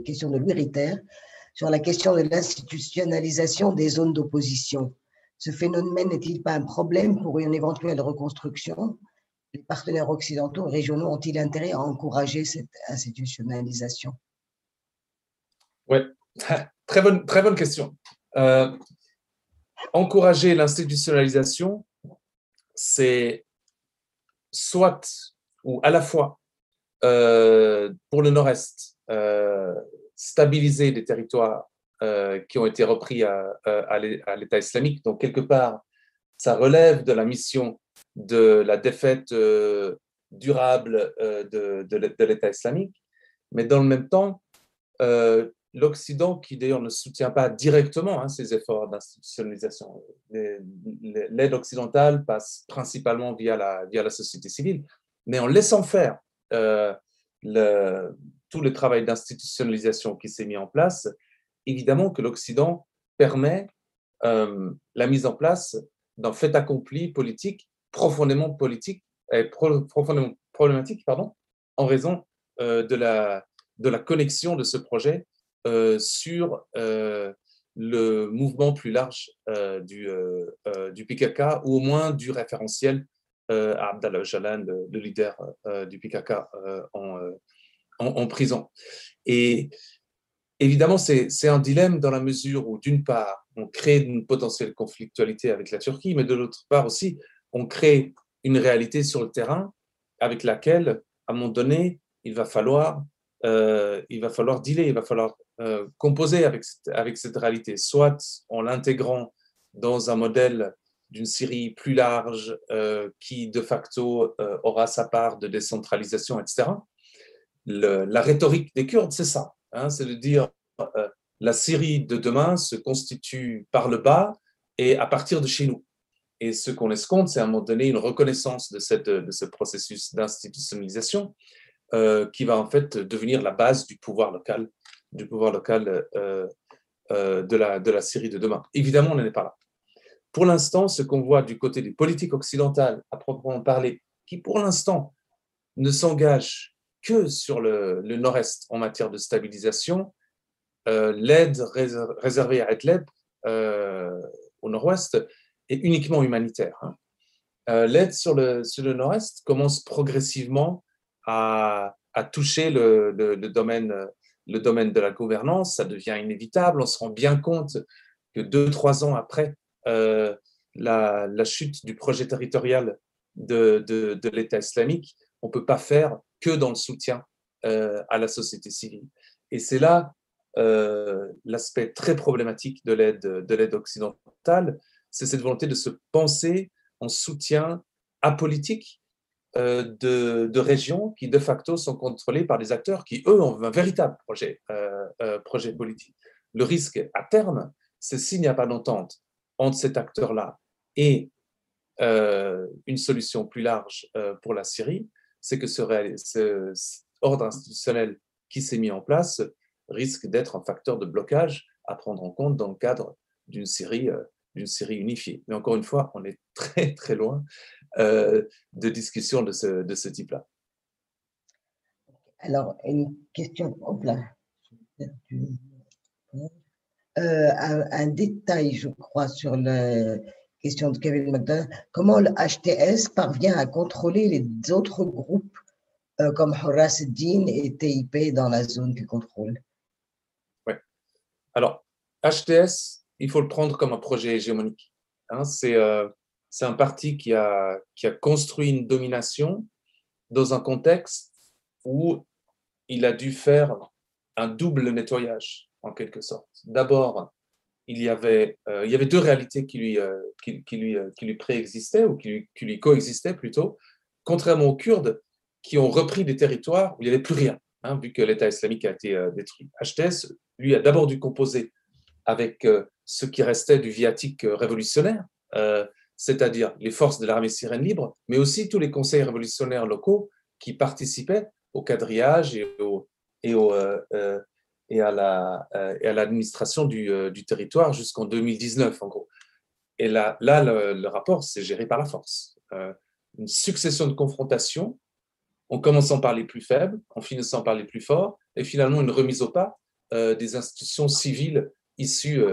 A: question de Louis Ritter, sur la question de l'institutionnalisation des zones d'opposition. Ce phénomène n'est-il pas un problème pour une éventuelle reconstruction? Les partenaires occidentaux et régionaux ont-ils intérêt à encourager cette institutionnalisation?
D: Oui, très bonne, très bonne question. Euh, encourager l'institutionnalisation, c'est soit ou à la fois euh, pour le Nord-Est, euh, stabiliser des territoires qui ont été repris à, à l'État islamique. Donc, quelque part, ça relève de la mission de la défaite durable de, de l'État islamique. Mais dans le même temps, l'Occident, qui d'ailleurs ne soutient pas directement hein, ces efforts d'institutionnalisation, l'aide occidentale passe principalement via la, via la société civile, mais en laissant faire le, tout le travail d'institutionnalisation qui s'est mis en place, évidemment que l'Occident permet euh, la mise en place d'un fait accompli politique profondément politique et profondément problématique pardon, en raison euh, de, la, de la connexion de ce projet euh, sur le mouvement plus large du, du PKK ou au moins du référentiel à Abdallah Jalan, le, leader du PKK en, en, prison. Et Évidemment, c'est un dilemme dans la mesure où, d'une part, on crée une potentielle conflictualité avec la Turquie, mais de l'autre part aussi, on crée une réalité sur le terrain avec laquelle, à un moment donné, il va falloir, euh, il va falloir dealer, il va falloir euh, composer avec, cette réalité, soit en l'intégrant dans un modèle d'une Syrie plus large euh, qui, de facto, aura sa part de décentralisation, etc. la rhétorique des Kurdes, c'est ça. Hein, c'est de dire la Syrie de demain se constitue par le bas et à partir de chez nous. Et ce qu'on escompte, c'est à un moment donné une reconnaissance de, cette, de ce processus d'institutionnalisation euh, qui va en fait devenir la base du pouvoir local, du pouvoir local euh, de, la, de la Syrie de demain. Évidemment, on n'en est pas là. Pour l'instant, ce qu'on voit du côté des politiques occidentales, à proprement parler, qui pour l'instant ne s'engagent que sur le, nord-est en matière de stabilisation. Euh, l'aide réservée à Idlib euh, au nord-ouest est uniquement humanitaire. Hein. Euh, l'aide sur le, sur le nord-est commence progressivement à, toucher le, domaine, le domaine de la gouvernance. Ça devient inévitable. On se rend bien compte que deux, trois ans après la, chute du projet territorial de, l'État islamique, on ne peut pas faire que dans le soutien euh, à la société civile. Et c'est là euh, l'aspect très problématique de l'aide de l'aide occidentale, c'est cette volonté de se penser en soutien apolitique euh, de, de, régions qui de facto sont contrôlées par des acteurs qui, eux, ont un véritable projet, projet politique. Le risque à terme, c'est s'il n'y a pas d'entente entre cet acteur-là et euh, une solution plus large euh, pour la Syrie, c'est que ce, ce, ordre institutionnel qui s'est mis en place risque d'être un facteur de blocage à prendre en compte dans le cadre d'une Syrie, euh, d'une Syrie unifiée. Mais encore une fois, on est très très loin de discussions de ce, de ce type-là.
A: Alors, une question. un, un, détail, je crois, sur la question de Kevin McDonald. Comment le HTS parvient à contrôler les autres groupes euh, comme Horace Dean et TIP dans la zone du contrôle?
D: Oui. Alors, HTS, il faut le prendre comme un projet hégémonique. Hein. Euh, c'est un parti qui a, construit une domination dans un contexte où il a dû faire un double nettoyage, en quelque sorte. D'abord, il y avait, euh, deux réalités qui lui, euh, préexistaient, ou qui lui, qui lui, coexistaient plutôt, contrairement aux Kurdes qui ont repris des territoires où il n'y avait plus rien, hein, vu que l'État islamique a été détruit. HTS, lui, a d'abord dû composer avec ce qui restait du viatique révolutionnaire, c'est-à-dire les forces de l'armée syrienne libre, mais aussi tous les conseils révolutionnaires locaux qui participaient au quadrillage et à euh, l'administration du, euh, territoire jusqu'en 2019, en gros. Et là, là le, rapport, c'est géré par la force. Euh, une succession de confrontations, en commençant par les plus faibles, en finissant par les plus forts, et finalement une remise au pas des institutions civiles issues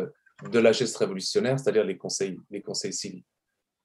D: de la geste révolutionnaire, c'est-à-dire les conseils, les conseils civils.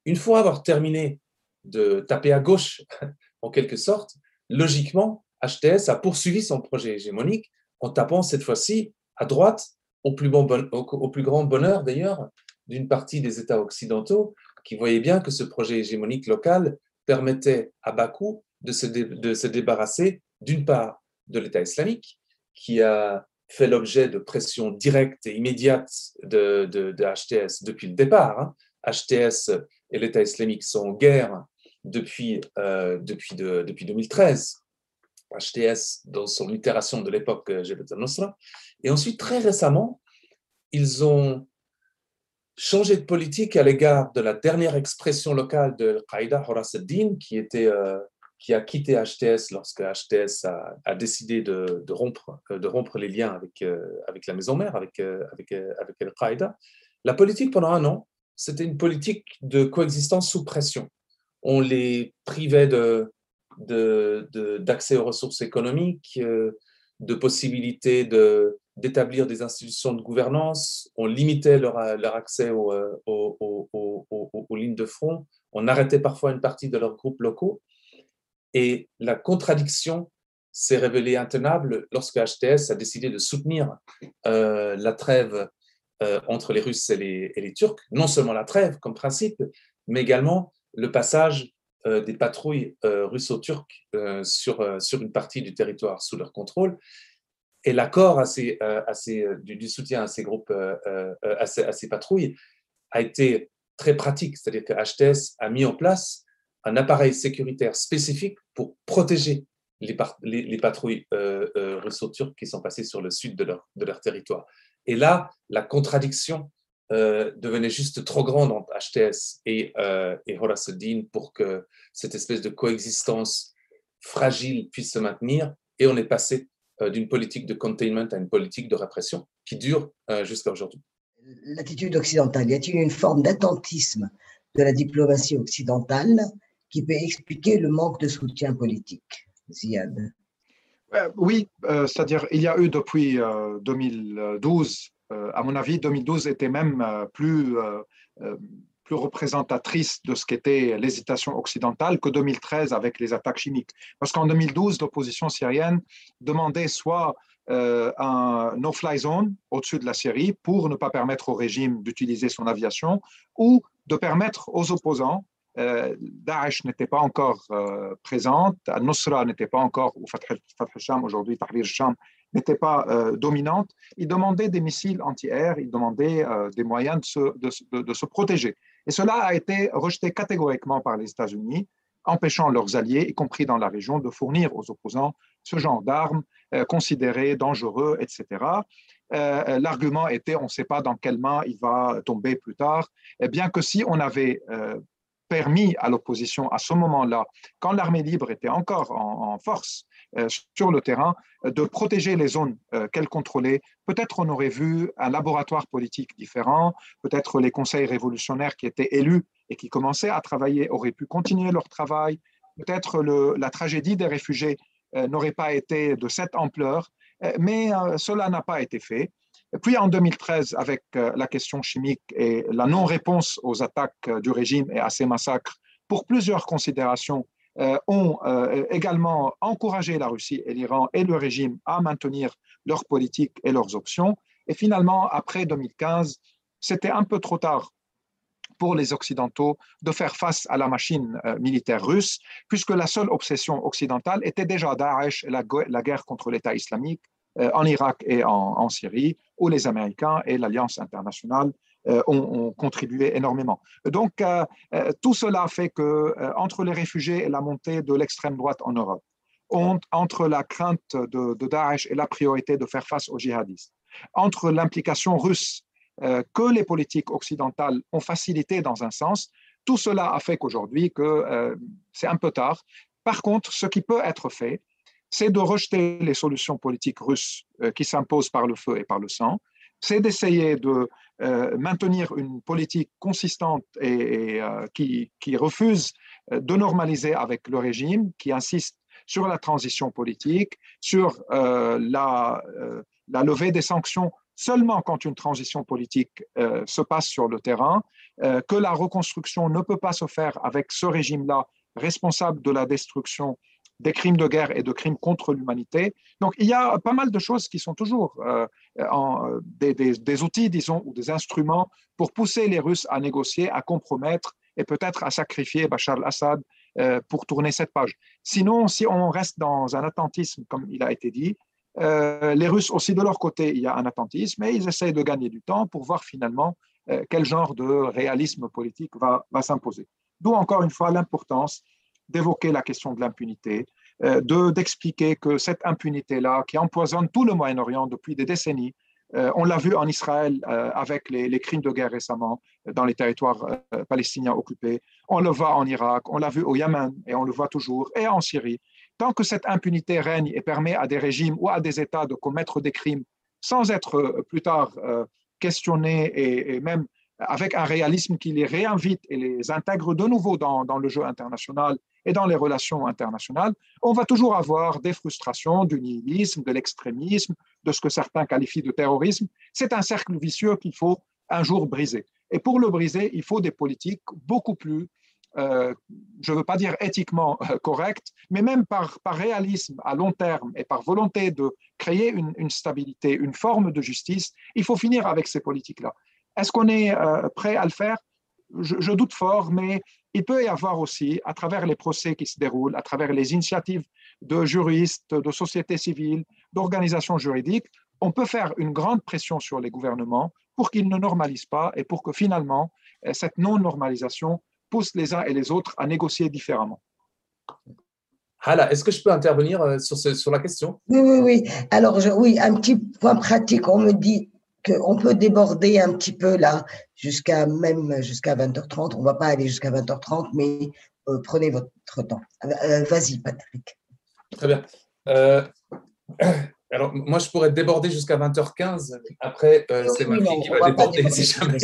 D: Une fois avoir terminé de taper à gauche, en quelque sorte, logiquement, HTS a poursuivi son projet hégémonique en tapant cette fois-ci à droite, au plus, grand bonheur d'ailleurs d'une partie des États occidentaux qui voyaient bien que ce projet hégémonique local permettait à Bakou de se débarrasser d'une part de l'État islamique, qui a fait l'objet de pressions directes et immédiates de, de, HTS depuis le départ. HTS hein. et l'État islamique sont en guerre depuis, euh, depuis, de, depuis 2013. HTS dans son itération de l'époque euh, Jebet al-Nusra. Et ensuite, très récemment, ils ont changé de politique à l'égard de la dernière expression locale de Al-Qaïda, Horace al-Din, qui, était, euh, qui a quitté HTS lorsque HTS a, décidé de, de, rompre, euh, de rompre les liens avec, avec la maison mère, avec, avec, avec Al-Qaïda. La politique pendant un an, c'était une politique de coexistence sous pression. On les privait d'accès aux ressources économiques, euh, de possibilités d'établir des institutions de gouvernance, on limitait leur, accès euh, aux, lignes de front, on arrêtait parfois une partie de leurs groupes locaux. Et la contradiction s'est révélée intenable lorsque HTS a décidé de soutenir euh, la trêve entre les Russes et les, Turcs, non seulement la trêve comme principe, mais également le passage euh, des patrouilles euh, russo-turques euh, sur, sur une partie du territoire sous leur contrôle. Et l'accord du, soutien à ces groupes, à, ces, patrouilles, a été très pratique. C'est-à-dire que HTS a mis en place un appareil sécuritaire spécifique pour protéger les, les, patrouilles russo-turques qui sont passées sur le sud de leur, territoire. Et là, la contradiction euh, devenait juste trop grande entre HTS et, euh, et Horace pour que cette espèce de coexistence fragile puisse se maintenir. Et on est passé euh, d'une politique de containment à une politique de répression qui dure euh, jusqu'à aujourd'hui.
A: L'attitude occidentale, y a-t-il une forme d'attentisme de la diplomatie occidentale qui peut expliquer le manque de soutien politique Ziad
B: Oui, c'est-à-dire il y a eu depuis 2012 euh, à mon avis, 2012 était même euh, plus, euh, plus représentatrice de ce qu'était l'hésitation occidentale que 2013 avec les attaques chimiques. Parce qu'en 2012, l'opposition syrienne demandait soit un no-fly zone au-dessus de la Syrie pour ne pas permettre au régime d'utiliser son aviation ou de permettre aux opposants Daesh n'était pas encore présente, Al-Nusra n'était pas encore, ou Fatah al-Sham aujourd'hui, Tahrir al-Sham n'était pas euh, dominante, ils demandaient des missiles anti-air, ils demandaient euh, des moyens de se, de, de, se, protéger. Et cela a été rejeté catégoriquement par les États-Unis, empêchant leurs alliés, y compris dans la région, de fournir aux opposants ce genre d'armes euh, considérées dangereuses, etc. l'argument était on ne sait pas dans quelle main il va tomber plus tard. Et bien que si on avait permis à l'opposition à ce moment-là, quand l'armée libre était encore en, force euh, sur le terrain, de protéger les zones euh, qu'elle contrôlait. Peut-être on aurait vu un laboratoire politique différent, peut-être les conseils révolutionnaires qui étaient élus et qui commençaient à travailler auraient pu continuer leur travail, peut-être la tragédie des réfugiés euh, n'aurait pas été de cette ampleur, mais cela n'a pas été fait. Puis en 2013, avec euh, la question chimique et la non-réponse aux attaques euh, du régime et à ces massacres, pour plusieurs considérations, euh, ont également encouragé la Russie et l'Iran et le régime à maintenir leur politique et leurs options. Et finalement, après 2015, c'était un peu trop tard pour les Occidentaux de faire face à la machine militaire russe, puisque la seule obsession occidentale était déjà Daesh et la guerre contre l'État islamique, en Irak et en, Syrie, où les Américains et l'Alliance internationale euh, ont, contribué énormément. Donc, euh, tout cela fait que entre les réfugiés et la montée de l'extrême droite en Europe, entre la crainte de, de, Daesh et la priorité de faire face aux djihadistes, entre l'implication russe que les politiques occidentales ont facilité dans un sens, tout cela a fait qu'aujourd'hui, que c'est un peu tard. Par contre, ce qui peut être fait, c'est de rejeter les solutions politiques russes euh, qui s'imposent par le feu et par le sang, c'est d'essayer de euh, maintenir une politique consistante et, euh, qui, refuse de normaliser avec le régime, qui insiste sur la transition politique, sur la, la, levée des sanctions seulement quand une transition politique se passe sur le terrain, que la reconstruction ne peut pas se faire avec ce régime-là responsable de la destruction des crimes de guerre et de crimes contre l'humanité. Donc, il y a pas mal de choses qui sont toujours euh, en, euh, des, outils, disons, ou des instruments pour pousser les Russes à négocier, à compromettre et peut-être à sacrifier Bachar al-Assad euh, pour tourner cette page. Sinon, si on reste dans un attentisme, comme il a été dit, les Russes aussi de leur côté, il y a un attentisme et ils essayent de gagner du temps pour voir finalement quel genre de réalisme politique va s'imposer. D'où encore une fois l'importance d'évoquer la question de l'impunité, euh, de d'expliquer que cette impunité-là, qui empoisonne tout le Moyen-Orient depuis des décennies, euh, on l'a vu en Israël euh, avec les, crimes de guerre récemment dans les territoires palestiniens occupés. On le voit en Irak, on l'a vu au Yémen et on le voit toujours, et en Syrie. Tant que cette impunité règne et permet à des régimes ou à des États de commettre des crimes sans être plus tard questionnés et même avec un réalisme qui les réinvite et les intègre de nouveau dans, le jeu international et dans les relations internationales, on va toujours avoir des frustrations, du nihilisme, de l'extrémisme, de ce que certains qualifient de terrorisme. C'est un cercle vicieux qu'il faut un jour briser. Et pour le briser, il faut des politiques beaucoup plus, euh, je ne veux pas dire éthiquement euh, correctes, mais même par, réalisme à long terme et par volonté de créer une stabilité, une forme de justice, il faut finir avec ces politiques-là. Est-ce qu'on est, euh, prêt à le faire? Je, doute fort, mais il peut y avoir aussi, à travers les procès qui se déroulent, à travers les initiatives de juristes, de sociétés civiles, d'organisations juridiques, on peut faire une grande pression sur les gouvernements pour qu'ils ne normalisent pas et pour que finalement, euh, cette non-normalisation pousse les uns et les autres à négocier différemment.
D: Hala, est-ce que je peux intervenir euh, sur, sur la question?
A: Oui, oui, oui. Alors, oui, un petit point pratique. On me dit qu'on peut déborder un petit peu là, jusqu'à même jusqu'à 20h30. On ne va pas aller jusqu'à 20h30, mais euh, prenez votre temps. Euh, vas-y, Patrick.
D: Très bien. Euh, alors, moi, je pourrais déborder jusqu'à 20h15. Après, c'est ma fille qui va déborder si jamais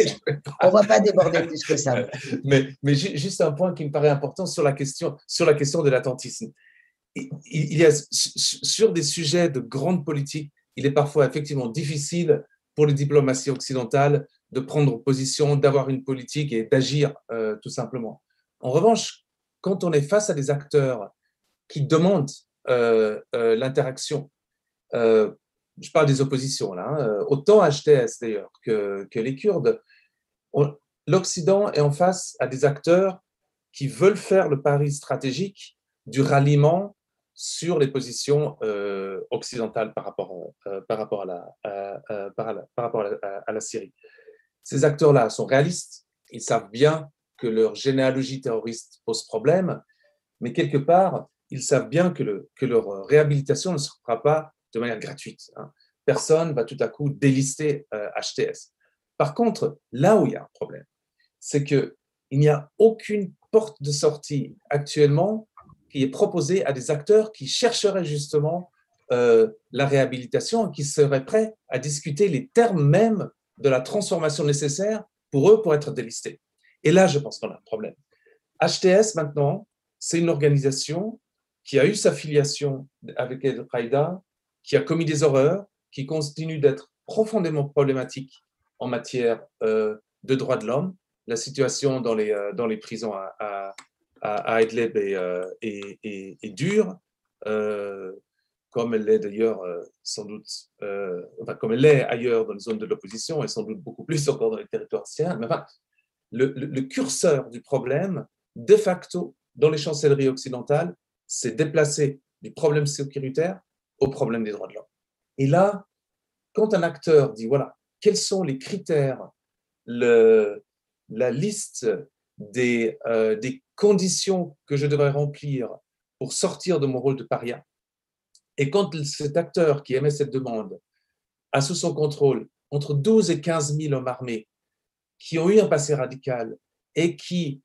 A: On ne va pas déborder plus que ça.
D: mais, mais juste un point qui me paraît important sur la question, sur la question de l'attentisme. Il y a sur des sujets de grande politique, il est parfois effectivement difficile pour les diplomaties occidentales de prendre position, d'avoir une politique et d'agir euh, tout simplement. En revanche, quand on est face à des acteurs qui demandent euh, euh, l'interaction, je parle des oppositions là, hein, autant HTS d'ailleurs que, que, les Kurdes, l'Occident est en face à des acteurs qui veulent faire le pari stratégique du ralliement sur les positions euh, occidentales par rapport, euh, par rapport, à, la, par, rapport à, Syrie. Ces acteurs-là sont réalistes, ils savent bien que leur généalogie terroriste pose problème, mais quelque part, ils savent bien que, le, que leur réhabilitation ne se fera pas de manière gratuite. Hein. personne va tout à coup délister HTS. Par contre, là où il y a un problème, c'est qu'il n'y a aucune porte de sortie actuellement qui est proposée à des acteurs qui chercheraient justement euh, la réhabilitation et qui seraient prêts à discuter les termes mêmes de la transformation nécessaire pour eux pour être délistés. Et là, je pense qu'on a un problème. HTS, maintenant, c'est une organisation qui a eu sa filiation avec Al-Qaïda, qui a commis des horreurs, qui continue d'être profondément problématique en matière euh, de droits de l'homme. La situation dans les, euh, dans les prisons à, à, à Idlib est, euh, est, est, dure, comme elle l'est d'ailleurs sans doute, comme elle l'est ailleurs dans les zones de l'opposition et sans doute beaucoup plus encore dans les territoires syriens. Mais enfin, le, le, curseur du problème, de facto, dans les chancelleries occidentales, c'est déplacé du problème sécuritaire au problème des droits de l'homme. Et là, quand un acteur dit, voilà, quels sont les critères, le, la liste des, euh, des conditions que je devrais remplir pour sortir de mon rôle de paria. Et quand cet acteur qui émet cette demande a sous son contrôle entre 12 et 15 000 hommes armés qui ont eu un passé radical et qui,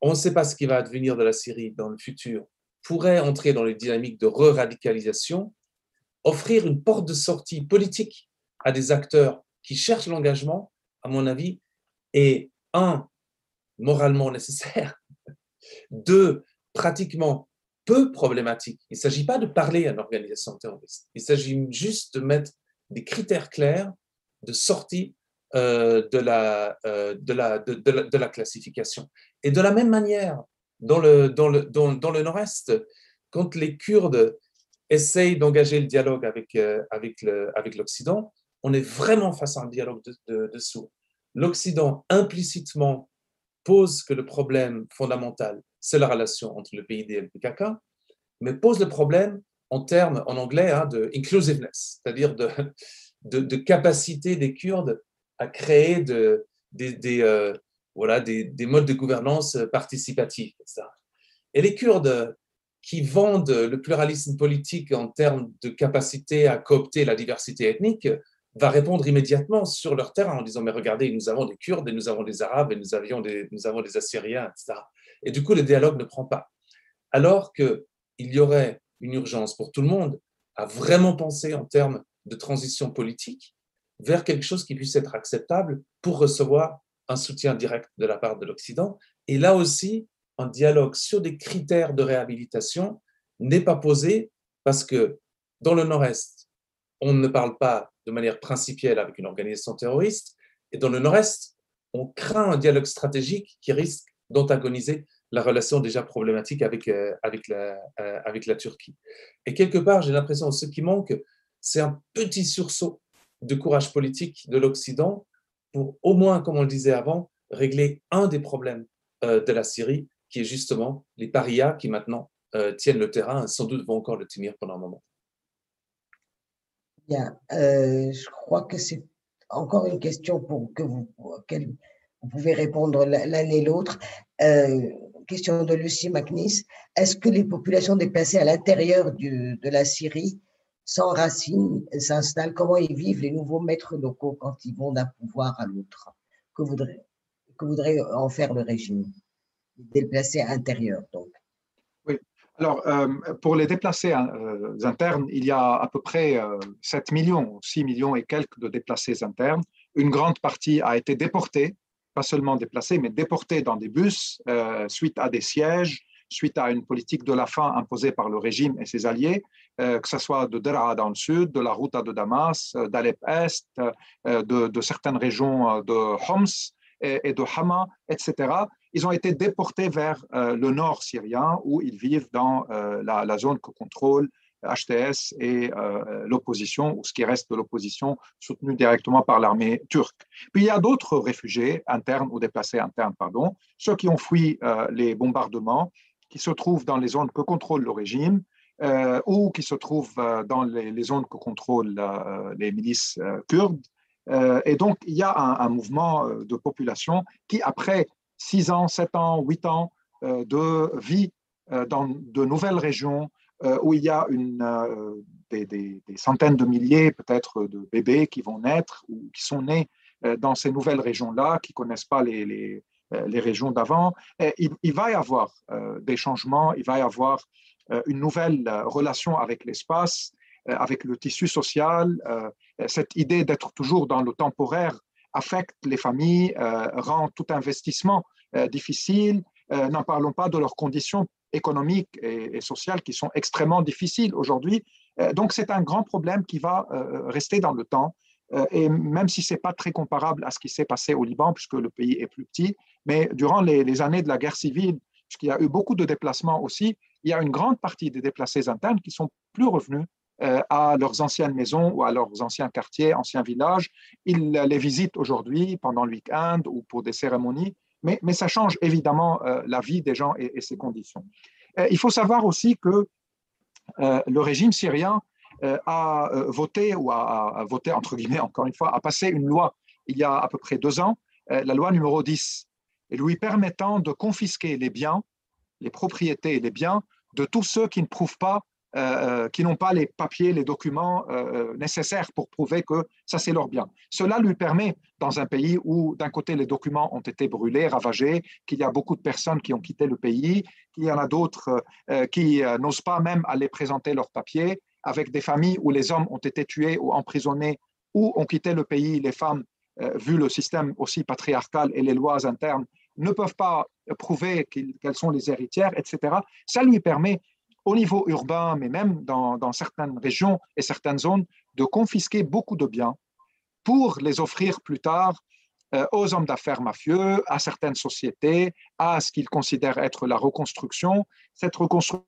D: on ne sait pas ce qui va advenir de la Syrie dans le futur, pourraient entrer dans les dynamiques de re-radicalisation, offrir une porte de sortie politique à des acteurs qui cherchent l'engagement, à mon avis, est un, moralement nécessaire, deux, pratiquement peu problématique. Il ne s'agit pas de parler à une organisation terroriste, il s'agit juste de mettre des critères clairs de sortie euh, de, la, euh, de, la, de, la, classification. Et de la même manière, dans le, dans le, dans, dans le nord-est, quand les Kurdes essayent d'engager le dialogue avec, euh, avec, avec l'Occident, on est vraiment face à un dialogue de, de sourds. L'Occident implicitement pose que le problème fondamental, c'est la relation entre le PID et le PKK, mais pose le problème en termes, en anglais, hein, de inclusiveness, c'est-à-dire de, capacité des Kurdes à créer de, des, euh, voilà, des, des, modes de gouvernance participatifs. Et les Kurdes qui vendent le pluralisme politique en termes de capacité à coopter la diversité ethnique va répondre immédiatement sur leur terrain en disant mais regardez nous avons des Kurdes et nous avons des Arabes et nous avions des nous avons des Assyriens etc et du coup le dialogue ne prend pas. Alors que il y aurait une urgence pour tout le monde à vraiment penser en termes de transition politique vers quelque chose qui puisse être acceptable pour recevoir un soutien direct de la part de l'Occident. Et là aussi un dialogue sur des critères de réhabilitation n'est pas posé parce que dans le Nord-Est, on ne parle pas de manière principielle avec une organisation terroriste, et dans le Nord-Est, on craint un dialogue stratégique qui risque d'antagoniser la relation déjà problématique avec, euh, euh, avec la Turquie. Et quelque part, j'ai l'impression que ce qui manque, c'est un petit sursaut de courage politique de l'Occident pour au moins, comme on le disait avant, régler un des problèmes euh, de la Syrie, qui est justement les parias qui maintenant tiennent le terrain et sans doute vont encore le tenir pendant un moment.
A: Euh, je crois que c'est encore une question pour que vous, vous pouvez répondre l'un et l'autre. Euh, question de Lucie McNiss. Est-ce que les populations déplacées à l'intérieur de la Syrie sans racines s'installent? Comment ils vivent les nouveaux maîtres locaux quand ils vont d'un pouvoir à l'autre? Que voudrait, que voudrait en faire le régime? Déplacés intérieurs. Donc.
B: Alors, euh, pour les déplacés euh, internes, il y a à peu près 7 euh, millions, 6 millions et quelques de déplacés internes. Une grande partie a été déportée, pas seulement déplacée, mais déportée dans des bus suite à des sièges, suite à une politique de la faim imposée par le régime et ses alliés, que ce soit de Dera dans le sud, de la route de Damas, d'Alep-Est, de, de, certaines régions de Homs et de Hama, etc ils ont été déportés vers euh, le nord syrien où ils vivent dans euh, la, zone que contrôle HTS et euh, l'opposition, ou ce qui reste de l'opposition soutenue directement par l'armée turque. Puis il y a d'autres réfugiés internes ou déplacés internes, pardon, ceux qui ont fui les bombardements, qui se trouvent dans les zones que contrôle le régime, ou qui se trouvent dans les, zones que contrôlent les milices kurdes. et donc, il y a un, un, mouvement de population qui, après 6 ans, 7 ans, 8 ans euh, de vie euh, dans de nouvelles régions, où il y a une, des, centaines de milliers peut-être de bébés qui vont naître ou qui sont nés dans ces nouvelles régions-là, qui ne connaissent pas les, les, régions d'avant. Il, va y avoir des changements, il va y avoir une nouvelle relation avec l'espace, avec le tissu social. Cette idée d'être toujours dans le temporaire affecte les familles, rend tout investissement difficile. N'en parlons pas de leurs conditions économiques et, sociales qui sont extrêmement difficiles aujourd'hui. donc c'est un grand problème qui va rester dans le temps. et même si ce n'est pas très comparable à ce qui s'est passé au Liban, puisque le pays est plus petit, mais durant les, les années de la guerre civile, puisqu'il y a eu beaucoup de déplacements aussi, il y a une grande partie des déplacés internes qui sont plus revenus euh, à leurs anciennes maisons ou à leurs anciens quartiers, anciens villages. Ils les visitent aujourd'hui pendant le week-end ou pour des cérémonies, mais, ça change évidemment euh, la vie des gens et, ses conditions. Euh, il faut savoir aussi que le régime syrien a voté, ou a, voté entre guillemets encore une fois, a passé une loi il y a à peu près deux ans, la loi numéro 10, lui permettant de confisquer les biens les propriétés et les biens de tous ceux qui ne prouvent pas, euh, euh, qui n'ont pas les papiers, les documents euh, nécessaires pour prouver que ça c'est leur bien. Cela lui permet, dans un pays où d'un côté les documents ont été brûlés, ravagés, qu'il y a beaucoup de personnes qui ont quitté le pays, qu'il y en a d'autres qui n'osent pas même aller présenter leurs papiers, avec des familles où les hommes ont été tués ou emprisonnés ou ont quitté le pays, les femmes, vu le système aussi patriarcal et les lois internes, ne peuvent pas prouver qu'elles sont les héritières, etc. Ça lui permet, au niveau urbain, mais même dans, certaines régions et certaines zones, de confisquer beaucoup de biens pour les offrir plus tard euh, aux hommes d'affaires mafieux, à certaines sociétés, à ce qu'ils considèrent être la reconstruction. Cette reconstruction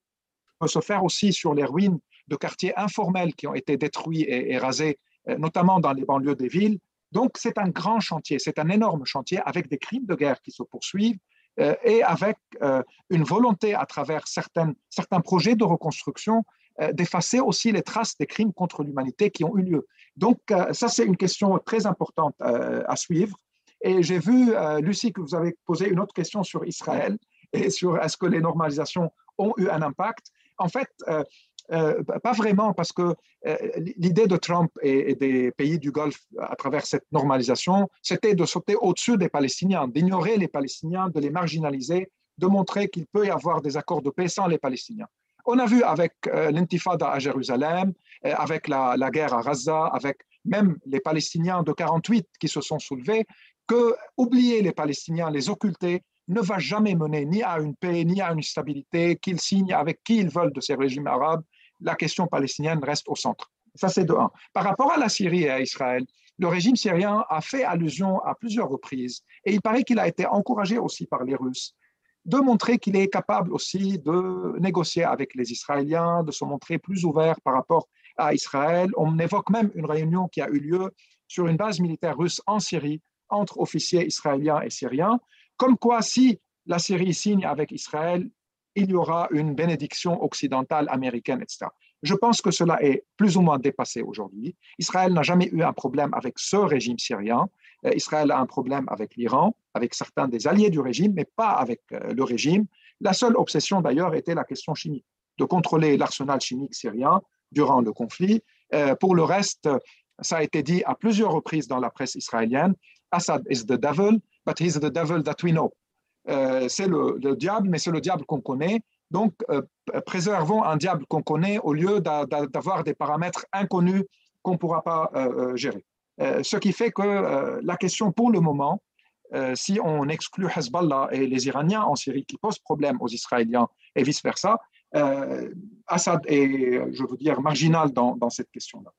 B: peut se faire aussi sur les ruines de quartiers informels qui ont été détruits et, rasés, euh, notamment dans les banlieues des villes, donc, c'est un grand chantier, c'est un énorme chantier avec des crimes de guerre qui se poursuivent et avec euh, une volonté à travers certains projets de reconstruction euh, d'effacer aussi les traces des crimes contre l'humanité qui ont eu lieu. Donc, ça, c'est une question très importante à suivre. Et j'ai vu, Lucie, que vous avez posé une autre question sur Israël et sur est-ce que les normalisations ont eu un impact. En fait, euh, pas vraiment, parce que euh, l'idée de Trump et, des pays du Golfe à travers cette normalisation, c'était de sauter au-dessus des Palestiniens, d'ignorer les Palestiniens, de les marginaliser, de montrer qu'il peut y avoir des accords de paix sans les Palestiniens. On a vu avec euh, l'intifada à Jérusalem, avec la, la, guerre à Gaza, avec même les Palestiniens de 48 qui se sont soulevés, que oublier les Palestiniens, les occulter, ne va jamais mener ni à une paix, ni à une stabilité, qu'ils signent avec qui ils veulent de ces régimes arabes, la question palestinienne reste au centre. Ça, c'est de un. Par rapport à la Syrie et à Israël, le régime syrien a fait allusion à plusieurs reprises, et il paraît qu'il a été encouragé aussi par les Russes, de montrer qu'il est capable aussi de négocier avec les Israéliens, de se montrer plus ouvert par rapport à Israël. On évoque même une réunion qui a eu lieu sur une base militaire russe en Syrie entre officiers israéliens et syriens, comme quoi si la Syrie signe avec Israël, il y aura une bénédiction occidentale, américaine, etc. Je pense que cela est plus ou moins dépassé aujourd'hui. Israël n'a jamais eu un problème avec ce régime syrien. Euh, Israël a un problème avec l'Iran, avec certains des alliés du régime, mais pas avec euh, le régime. La seule obsession d'ailleurs était la question chimique, de contrôler l'arsenal chimique syrien durant le conflit. Euh, pour le reste, ça a été dit à plusieurs reprises dans la presse israélienne, Assad is the devil, but he's the devil that we know. Euh, c'est le, diable, mais c'est le diable qu'on connaît. Donc, euh, préservons un diable qu'on connaît au lieu d'avoir des paramètres inconnus qu'on ne pourra pas euh, gérer. ce qui fait que la question pour le moment, si on exclut Hezbollah et les Iraniens en Syrie qui posent problème aux Israéliens et vice-versa, Assad est, je veux dire, marginal dans, dans cette question-là.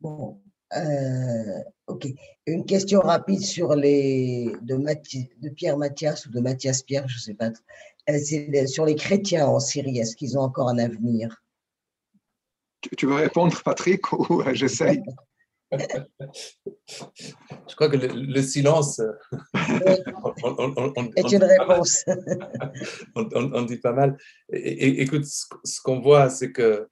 A: Bon, euh, ok. Une question rapide sur les de, de Pierre Mathias ou de Mathias Pierre, je ne sais pas. Euh, c'est sur les chrétiens en Syrie. Est-ce qu'ils ont encore un avenir?
B: Tu, veux répondre, Patrick, ou euh, j'essaye?
D: Je crois que le, silence
A: est une réponse.
D: on, dit pas mal. écoute, ce, qu'on voit, c'est que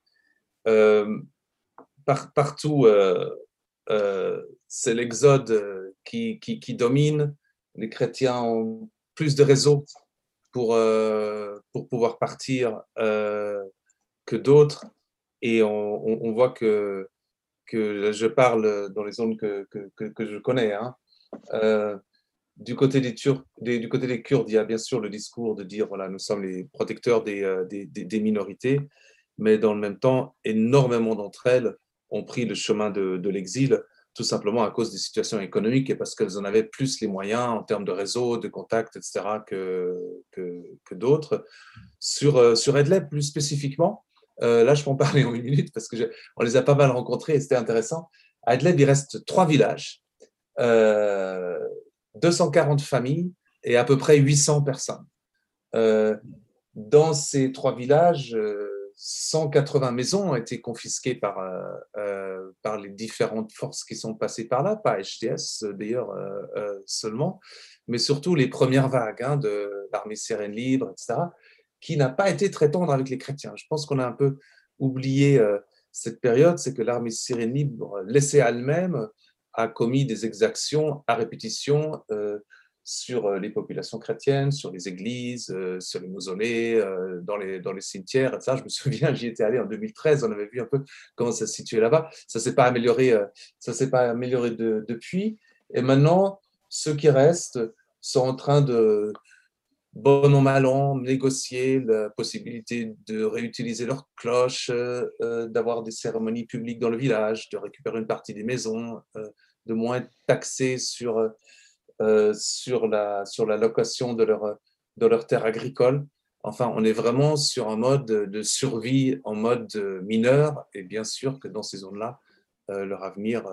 D: partout euh, c'est l'exode qui, qui, domine. Les chrétiens ont plus de réseaux pour, pour pouvoir partir que d'autres. Et on, voit que, je parle dans les zones que, je connais. Hein. du côté des Turcs, du côté des Kurdes, il y a bien sûr le discours de dire voilà, nous sommes les protecteurs des minorités, mais dans le même temps, énormément d'entre elles ont pris le chemin de, l'exil tout simplement à cause des situations économiques et parce qu'elles en avaient plus les moyens en termes de réseau, de contacts, etc., que, que, d'autres. Sur, euh, sur Edleb, plus spécifiquement, euh, là, je peux en parler en une minute parce qu'on les a pas mal rencontrés et c'était intéressant. À Edleb, il reste trois villages, euh, 240 familles et à peu près 800 personnes. Euh, dans ces trois villages, 180 maisons ont été confisquées par, euh, euh, par les différentes forces qui sont passées par là, pas HTS d'ailleurs euh, seulement, mais surtout les premières vagues hein, de l'armée syrienne libre, etc., qui n'a pas été très tendre avec les chrétiens. Je pense qu'on a un peu oublié cette période, c'est que l'armée syrienne libre, laissée elle-même, a commis des exactions à répétition sur euh, les populations chrétiennes, sur les églises, euh, sur les mausolées, euh, dans les, dans les cimetières, etc. Je me souviens, j'y étais allé en 2013, on avait vu un peu comment ça se situait là-bas. Ça ne s'est pas amélioré, ça s'est pas amélioré depuis. Et maintenant, ceux qui restent sont en train de, bon an, mal négocier la possibilité de réutiliser leurs cloches, d'avoir des cérémonies publiques dans le village, de récupérer une partie des maisons, de moins taxés sur euh, sur, la, sur la location de leur, de leur terre agricole. Enfin, on est vraiment sur un mode de survie en mode mineur et bien sûr que dans ces zones-là, euh, leur avenir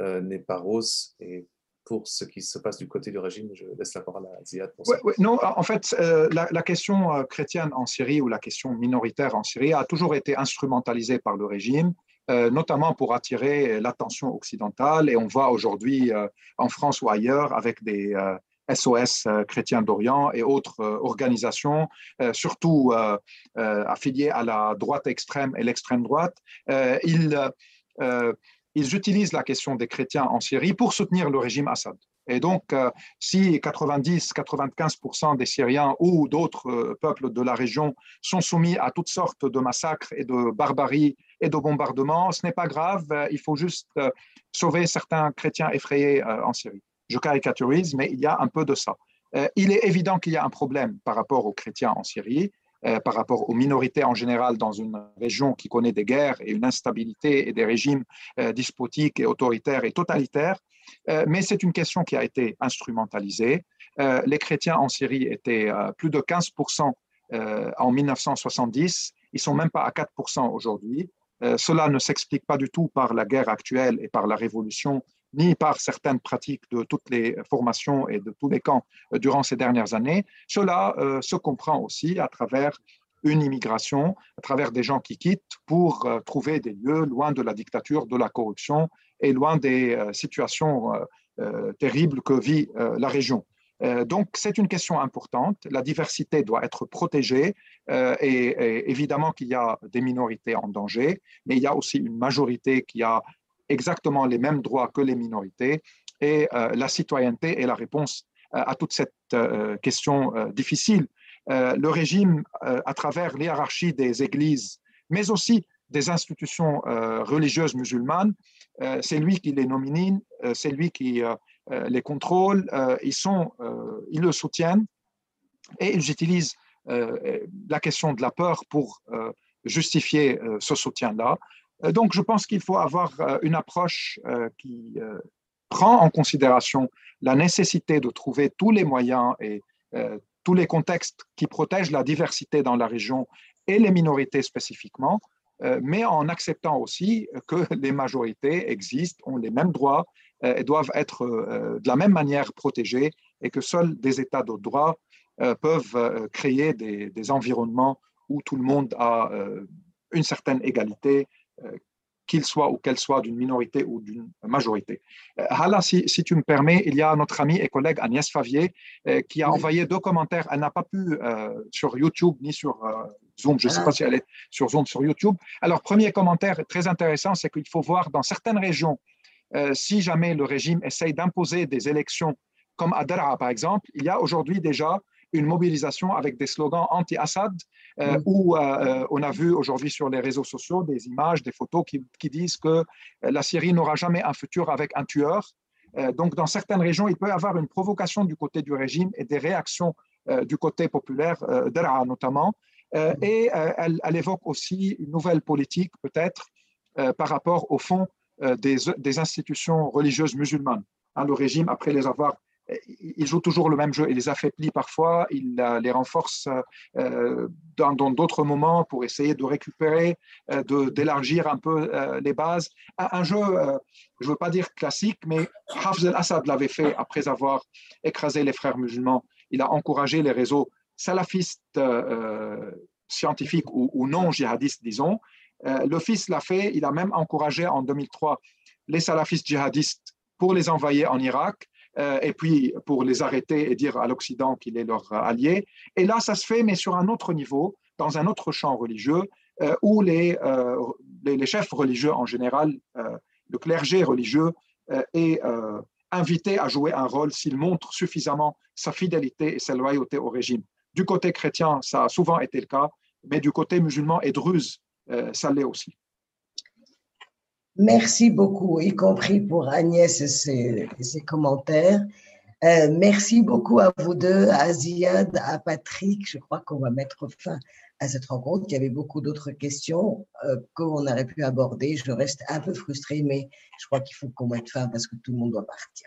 D: euh, n'est pas rose. Et pour ce qui se passe du côté du régime, je laisse la parole à Ziad.
B: Pour ça. non, en fait, la, question chrétienne en Syrie ou la question minoritaire en Syrie a toujours été instrumentalisée par le régime notamment pour attirer l'attention occidentale. Et on voit aujourd'hui euh, en France ou ailleurs avec des SOS euh, chrétiens d'Orient et autres organisations, surtout affiliées à la droite extrême et l'extrême droite, ils utilisent la question des chrétiens en Syrie pour soutenir le régime Assad. Et donc, si 90-95% des Syriens ou d'autres peuples de la région sont soumis à toutes sortes de massacres et de barbaries et de bombardements. Ce n'est pas grave, euh, il faut juste euh, sauver certains chrétiens effrayés euh, en Syrie. Je caricaturise, mais il y a un peu de ça. Il est évident qu'il y a un problème par rapport aux chrétiens en Syrie, par rapport aux minorités en général dans une région qui connaît des guerres et une instabilité et des régimes despotiques et autoritaires et totalitaires. Mais c'est une question qui a été instrumentalisée. Les chrétiens en Syrie étaient plus de 15% en 1970. Ils sont même pas à 4% aujourd'hui. Euh, cela ne s'explique pas du tout par la guerre actuelle et par la révolution, ni par certaines pratiques de toutes les formations et de tous les camps euh, durant ces dernières années. Cela euh, se comprend aussi à travers une immigration, à travers des gens qui quittent pour trouver des lieux loin de la dictature, de la corruption et loin des situations terribles que vit la région. Euh, donc, c'est une question importante. La diversité doit être protégée euh, et, évidemment qu'il y a des minorités en danger, mais il y a aussi une majorité qui a exactement les mêmes droits que les minorités et euh, la citoyenneté est la réponse à toute cette question difficile. le régime, à travers l'hierarchie des églises, mais aussi des institutions religieuses musulmanes, c'est lui qui les nomine, c'est lui qui les contrôles, euh, ils, sont, euh, ils le soutiennent et ils utilisent la question de la peur pour justifier ce soutien-là. Donc, je pense qu'il faut avoir une approche qui prend en considération la nécessité de trouver tous les moyens et tous les contextes qui protègent la diversité dans la région et les minorités spécifiquement, mais en acceptant aussi que les majorités existent, ont les mêmes droits euh, doivent être euh, de la même manière protégées et que seuls des États de droit euh, peuvent créer des, des, environnements où tout le monde a une certaine égalité, qu'il soit ou qu'elle soit d'une minorité ou d'une majorité. Hala, si, si, tu me permets, il y a notre amie et collègue Agnès Favier qui a envoyé deux commentaires. Elle n'a pas pu sur YouTube ni sur Zoom, je ne sais pas ah. si elle est sur Zoom, sur YouTube. Alors, premier commentaire très intéressant, c'est qu'il faut voir dans certaines régions euh, si jamais le régime essaye d'imposer des élections comme à Daraa, par exemple, il y a aujourd'hui déjà une mobilisation avec des slogans anti-Assad, euh, où on a vu aujourd'hui sur les réseaux sociaux des images, des photos qui, qui disent que la Syrie n'aura jamais un futur avec un tueur. donc, dans certaines régions, il peut y avoir une provocation du côté du régime et des réactions du côté populaire, d'Ara notamment. et elle, elle, évoque aussi une nouvelle politique, peut-être, par rapport au fond des, des institutions religieuses musulmanes. Hein, le régime, après les avoir il joue toujours le même jeu. Il les affaiblit parfois, il les renforce euh, dans d'autres moments pour essayer de récupérer, euh, d'élargir un peu euh, les bases. Un, jeu, je ne veux pas dire classique, mais Hafez al-Assad l'avait fait après avoir écrasé les frères musulmans. Il a encouragé les réseaux salafistes scientifiques ou, ou, non djihadistes, disons. Le fils l'a fait, il a même encouragé en 2003 les salafistes djihadistes pour les envoyer en Irak euh, et puis pour les arrêter et dire à l'Occident qu'il est leur allié. Et là, ça se fait, mais sur un autre niveau, dans un autre champ religieux, euh, où euh, les, chefs religieux en général, le clergé religieux, est invité à jouer un rôle s'il montre suffisamment sa fidélité et sa loyauté au régime. Du côté chrétien, ça a souvent été le cas, mais du côté musulman et druze, ça l'est aussi.
A: Merci beaucoup, y compris pour Agnès et ses, commentaires. Euh, merci beaucoup à vous deux, à Ziad, à Patrick. Je crois qu'on va mettre fin à cette rencontre. Il y avait beaucoup d'autres questions euh, qu'on aurait pu aborder. Je reste un peu frustrée, mais je crois qu'il faut qu'on mette fin parce que tout le monde doit partir.